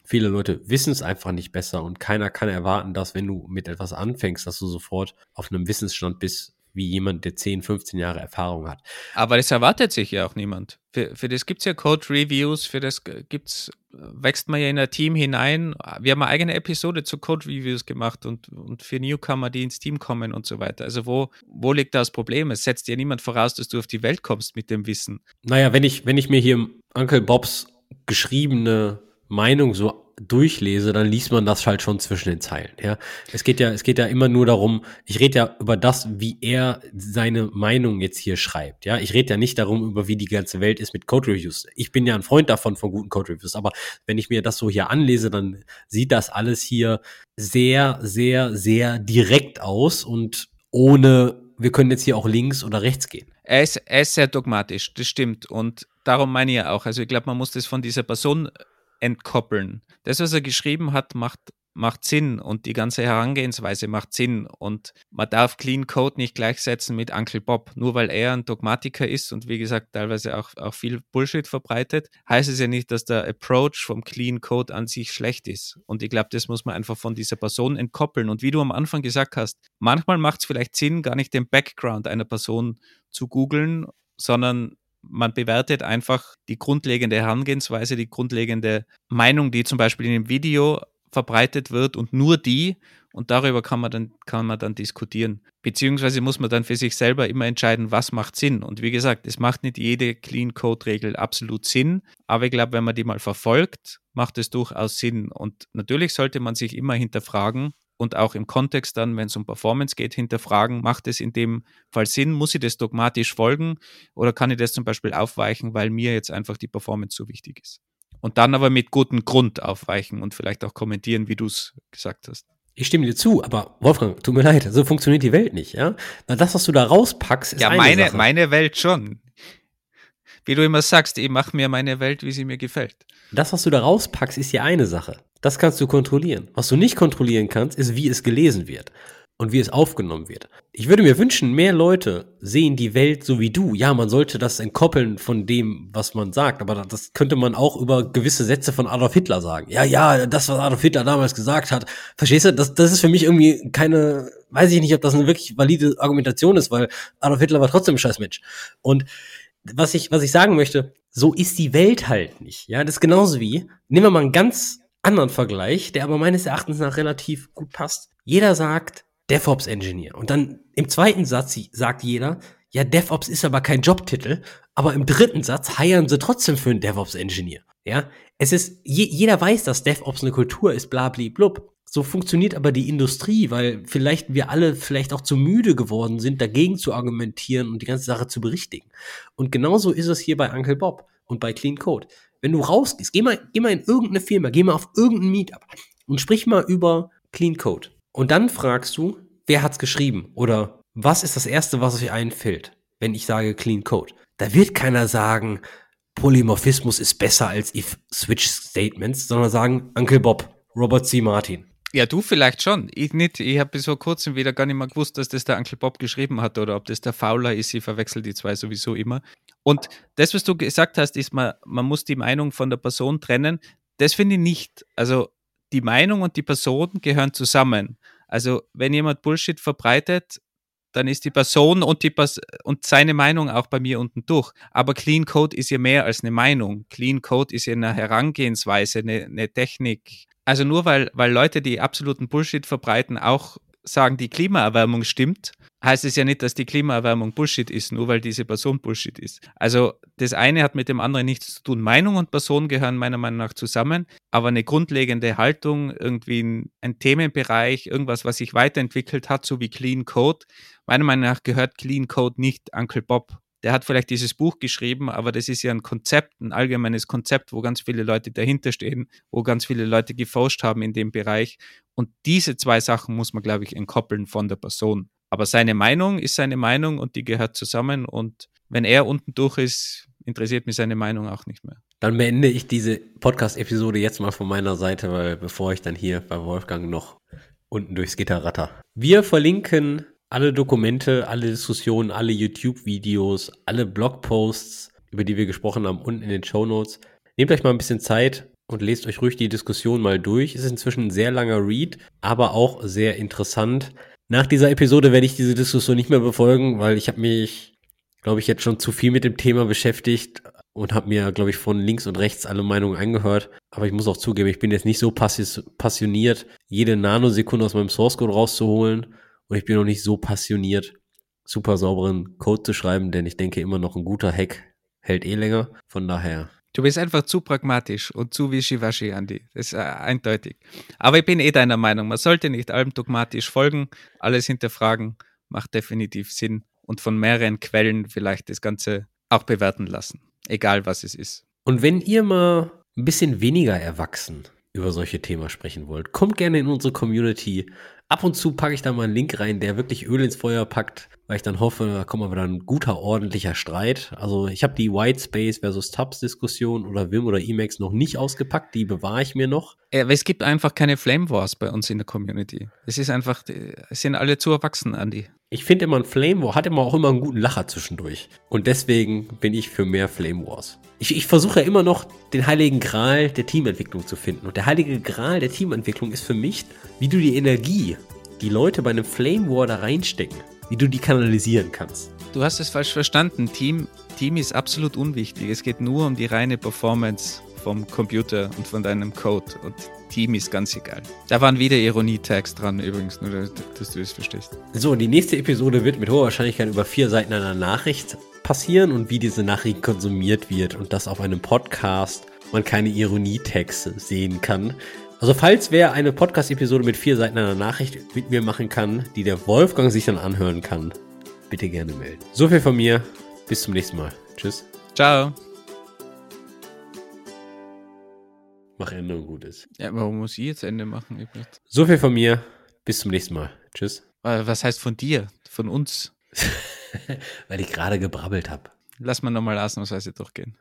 viele Leute wissen es einfach nicht besser und keiner kann erwarten, dass wenn du mit etwas anfängst, dass du sofort auf einem Wissensstand bist, wie jemand, der 10, 15 Jahre Erfahrung hat. Aber das erwartet sich ja auch niemand. Für, für das gibt es ja Code-Reviews, für das gibt's, wächst man ja in ein Team hinein. Wir haben eine eigene Episode zu Code-Reviews gemacht und, und für Newcomer, die ins Team kommen und so weiter. Also wo, wo liegt da das Problem? Es setzt ja niemand voraus, dass du auf die Welt kommst mit dem Wissen. Naja, wenn ich, wenn ich mir hier Uncle Bobs geschriebene Meinung so durchlese, dann liest man das halt schon zwischen den Zeilen. Ja, es geht ja, es geht ja immer nur darum. Ich rede ja über das, wie er seine Meinung jetzt hier schreibt. Ja, ich rede ja nicht darum, über wie die ganze Welt ist mit Code Reviews. Ich bin ja ein Freund davon von guten Code Reviews, aber wenn ich mir das so hier anlese, dann sieht das alles hier sehr, sehr, sehr direkt aus und ohne, wir können jetzt hier auch links oder rechts gehen. Er ist, er ist sehr dogmatisch, das stimmt. Und darum meine ich auch. Also ich glaube, man muss das von dieser Person entkoppeln. Das, was er geschrieben hat, macht, macht Sinn und die ganze Herangehensweise macht Sinn. Und man darf Clean Code nicht gleichsetzen mit Uncle Bob. Nur weil er ein Dogmatiker ist und wie gesagt teilweise auch, auch viel Bullshit verbreitet, heißt es ja nicht, dass der Approach vom Clean Code an sich schlecht ist. Und ich glaube, das muss man einfach von dieser Person entkoppeln. Und wie du am Anfang gesagt hast, manchmal macht es vielleicht Sinn, gar nicht den Background einer Person zu googeln, sondern man bewertet einfach die grundlegende Herangehensweise, die grundlegende Meinung, die zum Beispiel in dem Video verbreitet wird und nur die und darüber kann man dann, kann man dann diskutieren. Beziehungsweise muss man dann für sich selber immer entscheiden, was macht Sinn. Und wie gesagt, es macht nicht jede Clean Code Regel absolut Sinn, aber ich glaube, wenn man die mal verfolgt, macht es durchaus Sinn. Und natürlich sollte man sich immer hinterfragen, und auch im Kontext dann, wenn es um Performance geht, hinterfragen, macht es in dem Fall Sinn, muss ich das dogmatisch folgen oder kann ich das zum Beispiel aufweichen, weil mir jetzt einfach die Performance so wichtig ist. Und dann aber mit gutem Grund aufweichen und vielleicht auch kommentieren, wie du es gesagt hast. Ich stimme dir zu, aber Wolfgang, tut mir leid, so funktioniert die Welt nicht, ja? Na, das, was du da rauspackst, ist ja eine meine, Sache. meine Welt schon. Wie du immer sagst, ich mache mir meine Welt, wie sie mir gefällt. Das, was du da rauspackst, ist ja eine Sache. Das kannst du kontrollieren. Was du nicht kontrollieren kannst, ist, wie es gelesen wird und wie es aufgenommen wird. Ich würde mir wünschen, mehr Leute sehen die Welt so wie du. Ja, man sollte das entkoppeln von dem, was man sagt, aber das könnte man auch über gewisse Sätze von Adolf Hitler sagen. Ja, ja, das, was Adolf Hitler damals gesagt hat. Verstehst du? Das, das ist für mich irgendwie keine, weiß ich nicht, ob das eine wirklich valide Argumentation ist, weil Adolf Hitler war trotzdem ein scheiß Mensch. Und was ich, was ich sagen möchte, so ist die Welt halt nicht. Ja, das ist genauso wie, nehmen wir mal einen ganz anderen Vergleich, der aber meines Erachtens nach relativ gut passt. Jeder sagt DevOps Engineer und dann im zweiten Satz sagt jeder, ja, DevOps ist aber kein Jobtitel, aber im dritten Satz heiern sie trotzdem für einen DevOps Engineer. Ja, es ist, je, jeder weiß, dass DevOps eine Kultur ist, bla, bla, blub. So funktioniert aber die Industrie, weil vielleicht wir alle vielleicht auch zu müde geworden sind, dagegen zu argumentieren und die ganze Sache zu berichtigen. Und genauso ist es hier bei Uncle Bob und bei Clean Code. Wenn du rausgehst, geh mal, geh mal in irgendeine Firma, geh mal auf irgendein Meetup und sprich mal über Clean Code. Und dann fragst du, wer hat's geschrieben? Oder was ist das erste, was euch einfällt, wenn ich sage Clean Code? Da wird keiner sagen, Polymorphismus ist besser als if switch statements, sondern sagen Uncle Bob, Robert C. Martin. Ja, du vielleicht schon. Ich nicht. Ich habe bis vor kurzem wieder gar nicht mehr gewusst, dass das der Uncle Bob geschrieben hat oder ob das der Fowler ist. Ich verwechsel die zwei sowieso immer. Und das, was du gesagt hast, ist, man, man muss die Meinung von der Person trennen. Das finde ich nicht. Also die Meinung und die Person gehören zusammen. Also wenn jemand Bullshit verbreitet, dann ist die Person und, die Pers und seine Meinung auch bei mir unten durch. Aber Clean Code ist ja mehr als eine Meinung. Clean Code ist ja eine Herangehensweise, eine, eine Technik. Also nur weil, weil Leute, die absoluten Bullshit verbreiten, auch sagen, die Klimaerwärmung stimmt, heißt es ja nicht, dass die Klimaerwärmung Bullshit ist, nur weil diese Person Bullshit ist. Also das eine hat mit dem anderen nichts zu tun. Meinung und Person gehören meiner Meinung nach zusammen, aber eine grundlegende Haltung, irgendwie ein, ein Themenbereich, irgendwas, was sich weiterentwickelt hat, so wie Clean Code, meiner Meinung nach gehört Clean Code nicht Uncle Bob der hat vielleicht dieses Buch geschrieben, aber das ist ja ein Konzept, ein allgemeines Konzept, wo ganz viele Leute dahinter stehen, wo ganz viele Leute geforscht haben in dem Bereich. Und diese zwei Sachen muss man, glaube ich, entkoppeln von der Person. Aber seine Meinung ist seine Meinung und die gehört zusammen. Und wenn er unten durch ist, interessiert mich seine Meinung auch nicht mehr. Dann beende ich diese Podcast-Episode jetzt mal von meiner Seite, weil bevor ich dann hier bei Wolfgang noch unten durchs Gitter ratter. Wir verlinken alle Dokumente, alle Diskussionen, alle YouTube-Videos, alle Blogposts, über die wir gesprochen haben, unten in den Show Notes. Nehmt euch mal ein bisschen Zeit und lest euch ruhig die Diskussion mal durch. Es ist inzwischen ein sehr langer Read, aber auch sehr interessant. Nach dieser Episode werde ich diese Diskussion nicht mehr befolgen, weil ich habe mich, glaube ich, jetzt schon zu viel mit dem Thema beschäftigt und habe mir, glaube ich, von links und rechts alle Meinungen angehört. Aber ich muss auch zugeben, ich bin jetzt nicht so passioniert, jede Nanosekunde aus meinem Source Code rauszuholen und ich bin noch nicht so passioniert, super sauberen Code zu schreiben, denn ich denke immer noch ein guter Hack hält eh länger. Von daher Du bist einfach zu pragmatisch und zu wischiwaschi, Andi. Das ist äh, eindeutig. Aber ich bin eh deiner Meinung. Man sollte nicht allem dogmatisch folgen, alles hinterfragen, macht definitiv Sinn und von mehreren Quellen vielleicht das Ganze auch bewerten lassen. Egal was es ist. Und wenn ihr mal ein bisschen weniger erwachsen über solche Themen sprechen wollt, kommt gerne in unsere Community. Ab und zu packe ich da mal einen Link rein, der wirklich Öl ins Feuer packt, weil ich dann hoffe, da kommt mal wieder ein guter, ordentlicher Streit. Also ich habe die White Space versus Tabs Diskussion oder Wim oder Emacs noch nicht ausgepackt, die bewahre ich mir noch. Ja, es gibt einfach keine Flame Wars bei uns in der Community. Es ist einfach, es sind alle zu erwachsen, Andi. Ich finde immer ein Flame War hat immer auch immer einen guten Lacher zwischendurch. Und deswegen bin ich für mehr Flame Wars. Ich, ich versuche ja immer noch den heiligen Gral der Teamentwicklung zu finden. Und der heilige Gral der Teamentwicklung ist für mich, wie du die Energie, die Leute bei einem Flame War da reinstecken, wie du die kanalisieren kannst. Du hast es falsch verstanden. Team, Team ist absolut unwichtig. Es geht nur um die reine Performance vom Computer und von deinem Code. Und Team ist ganz egal. Da waren wieder Ironie-Tags dran übrigens, nur dass du es verstehst. So, die nächste Episode wird mit hoher Wahrscheinlichkeit über vier Seiten einer Nachricht passieren und wie diese Nachricht konsumiert wird und das auf einem Podcast man keine Ironie-Tags sehen kann. Also falls wer eine Podcast-Episode mit vier Seiten einer Nachricht mit mir machen kann, die der Wolfgang sich dann anhören kann, bitte gerne melden. So viel von mir. Bis zum nächsten Mal. Tschüss. Ciao. Mach Ende und gut ist. Ja, warum muss ich jetzt Ende machen? So viel von mir. Bis zum nächsten Mal. Tschüss. Was heißt von dir? Von uns? Weil ich gerade gebrabbelt habe. Lass mal nochmal ausnahmsweise durchgehen.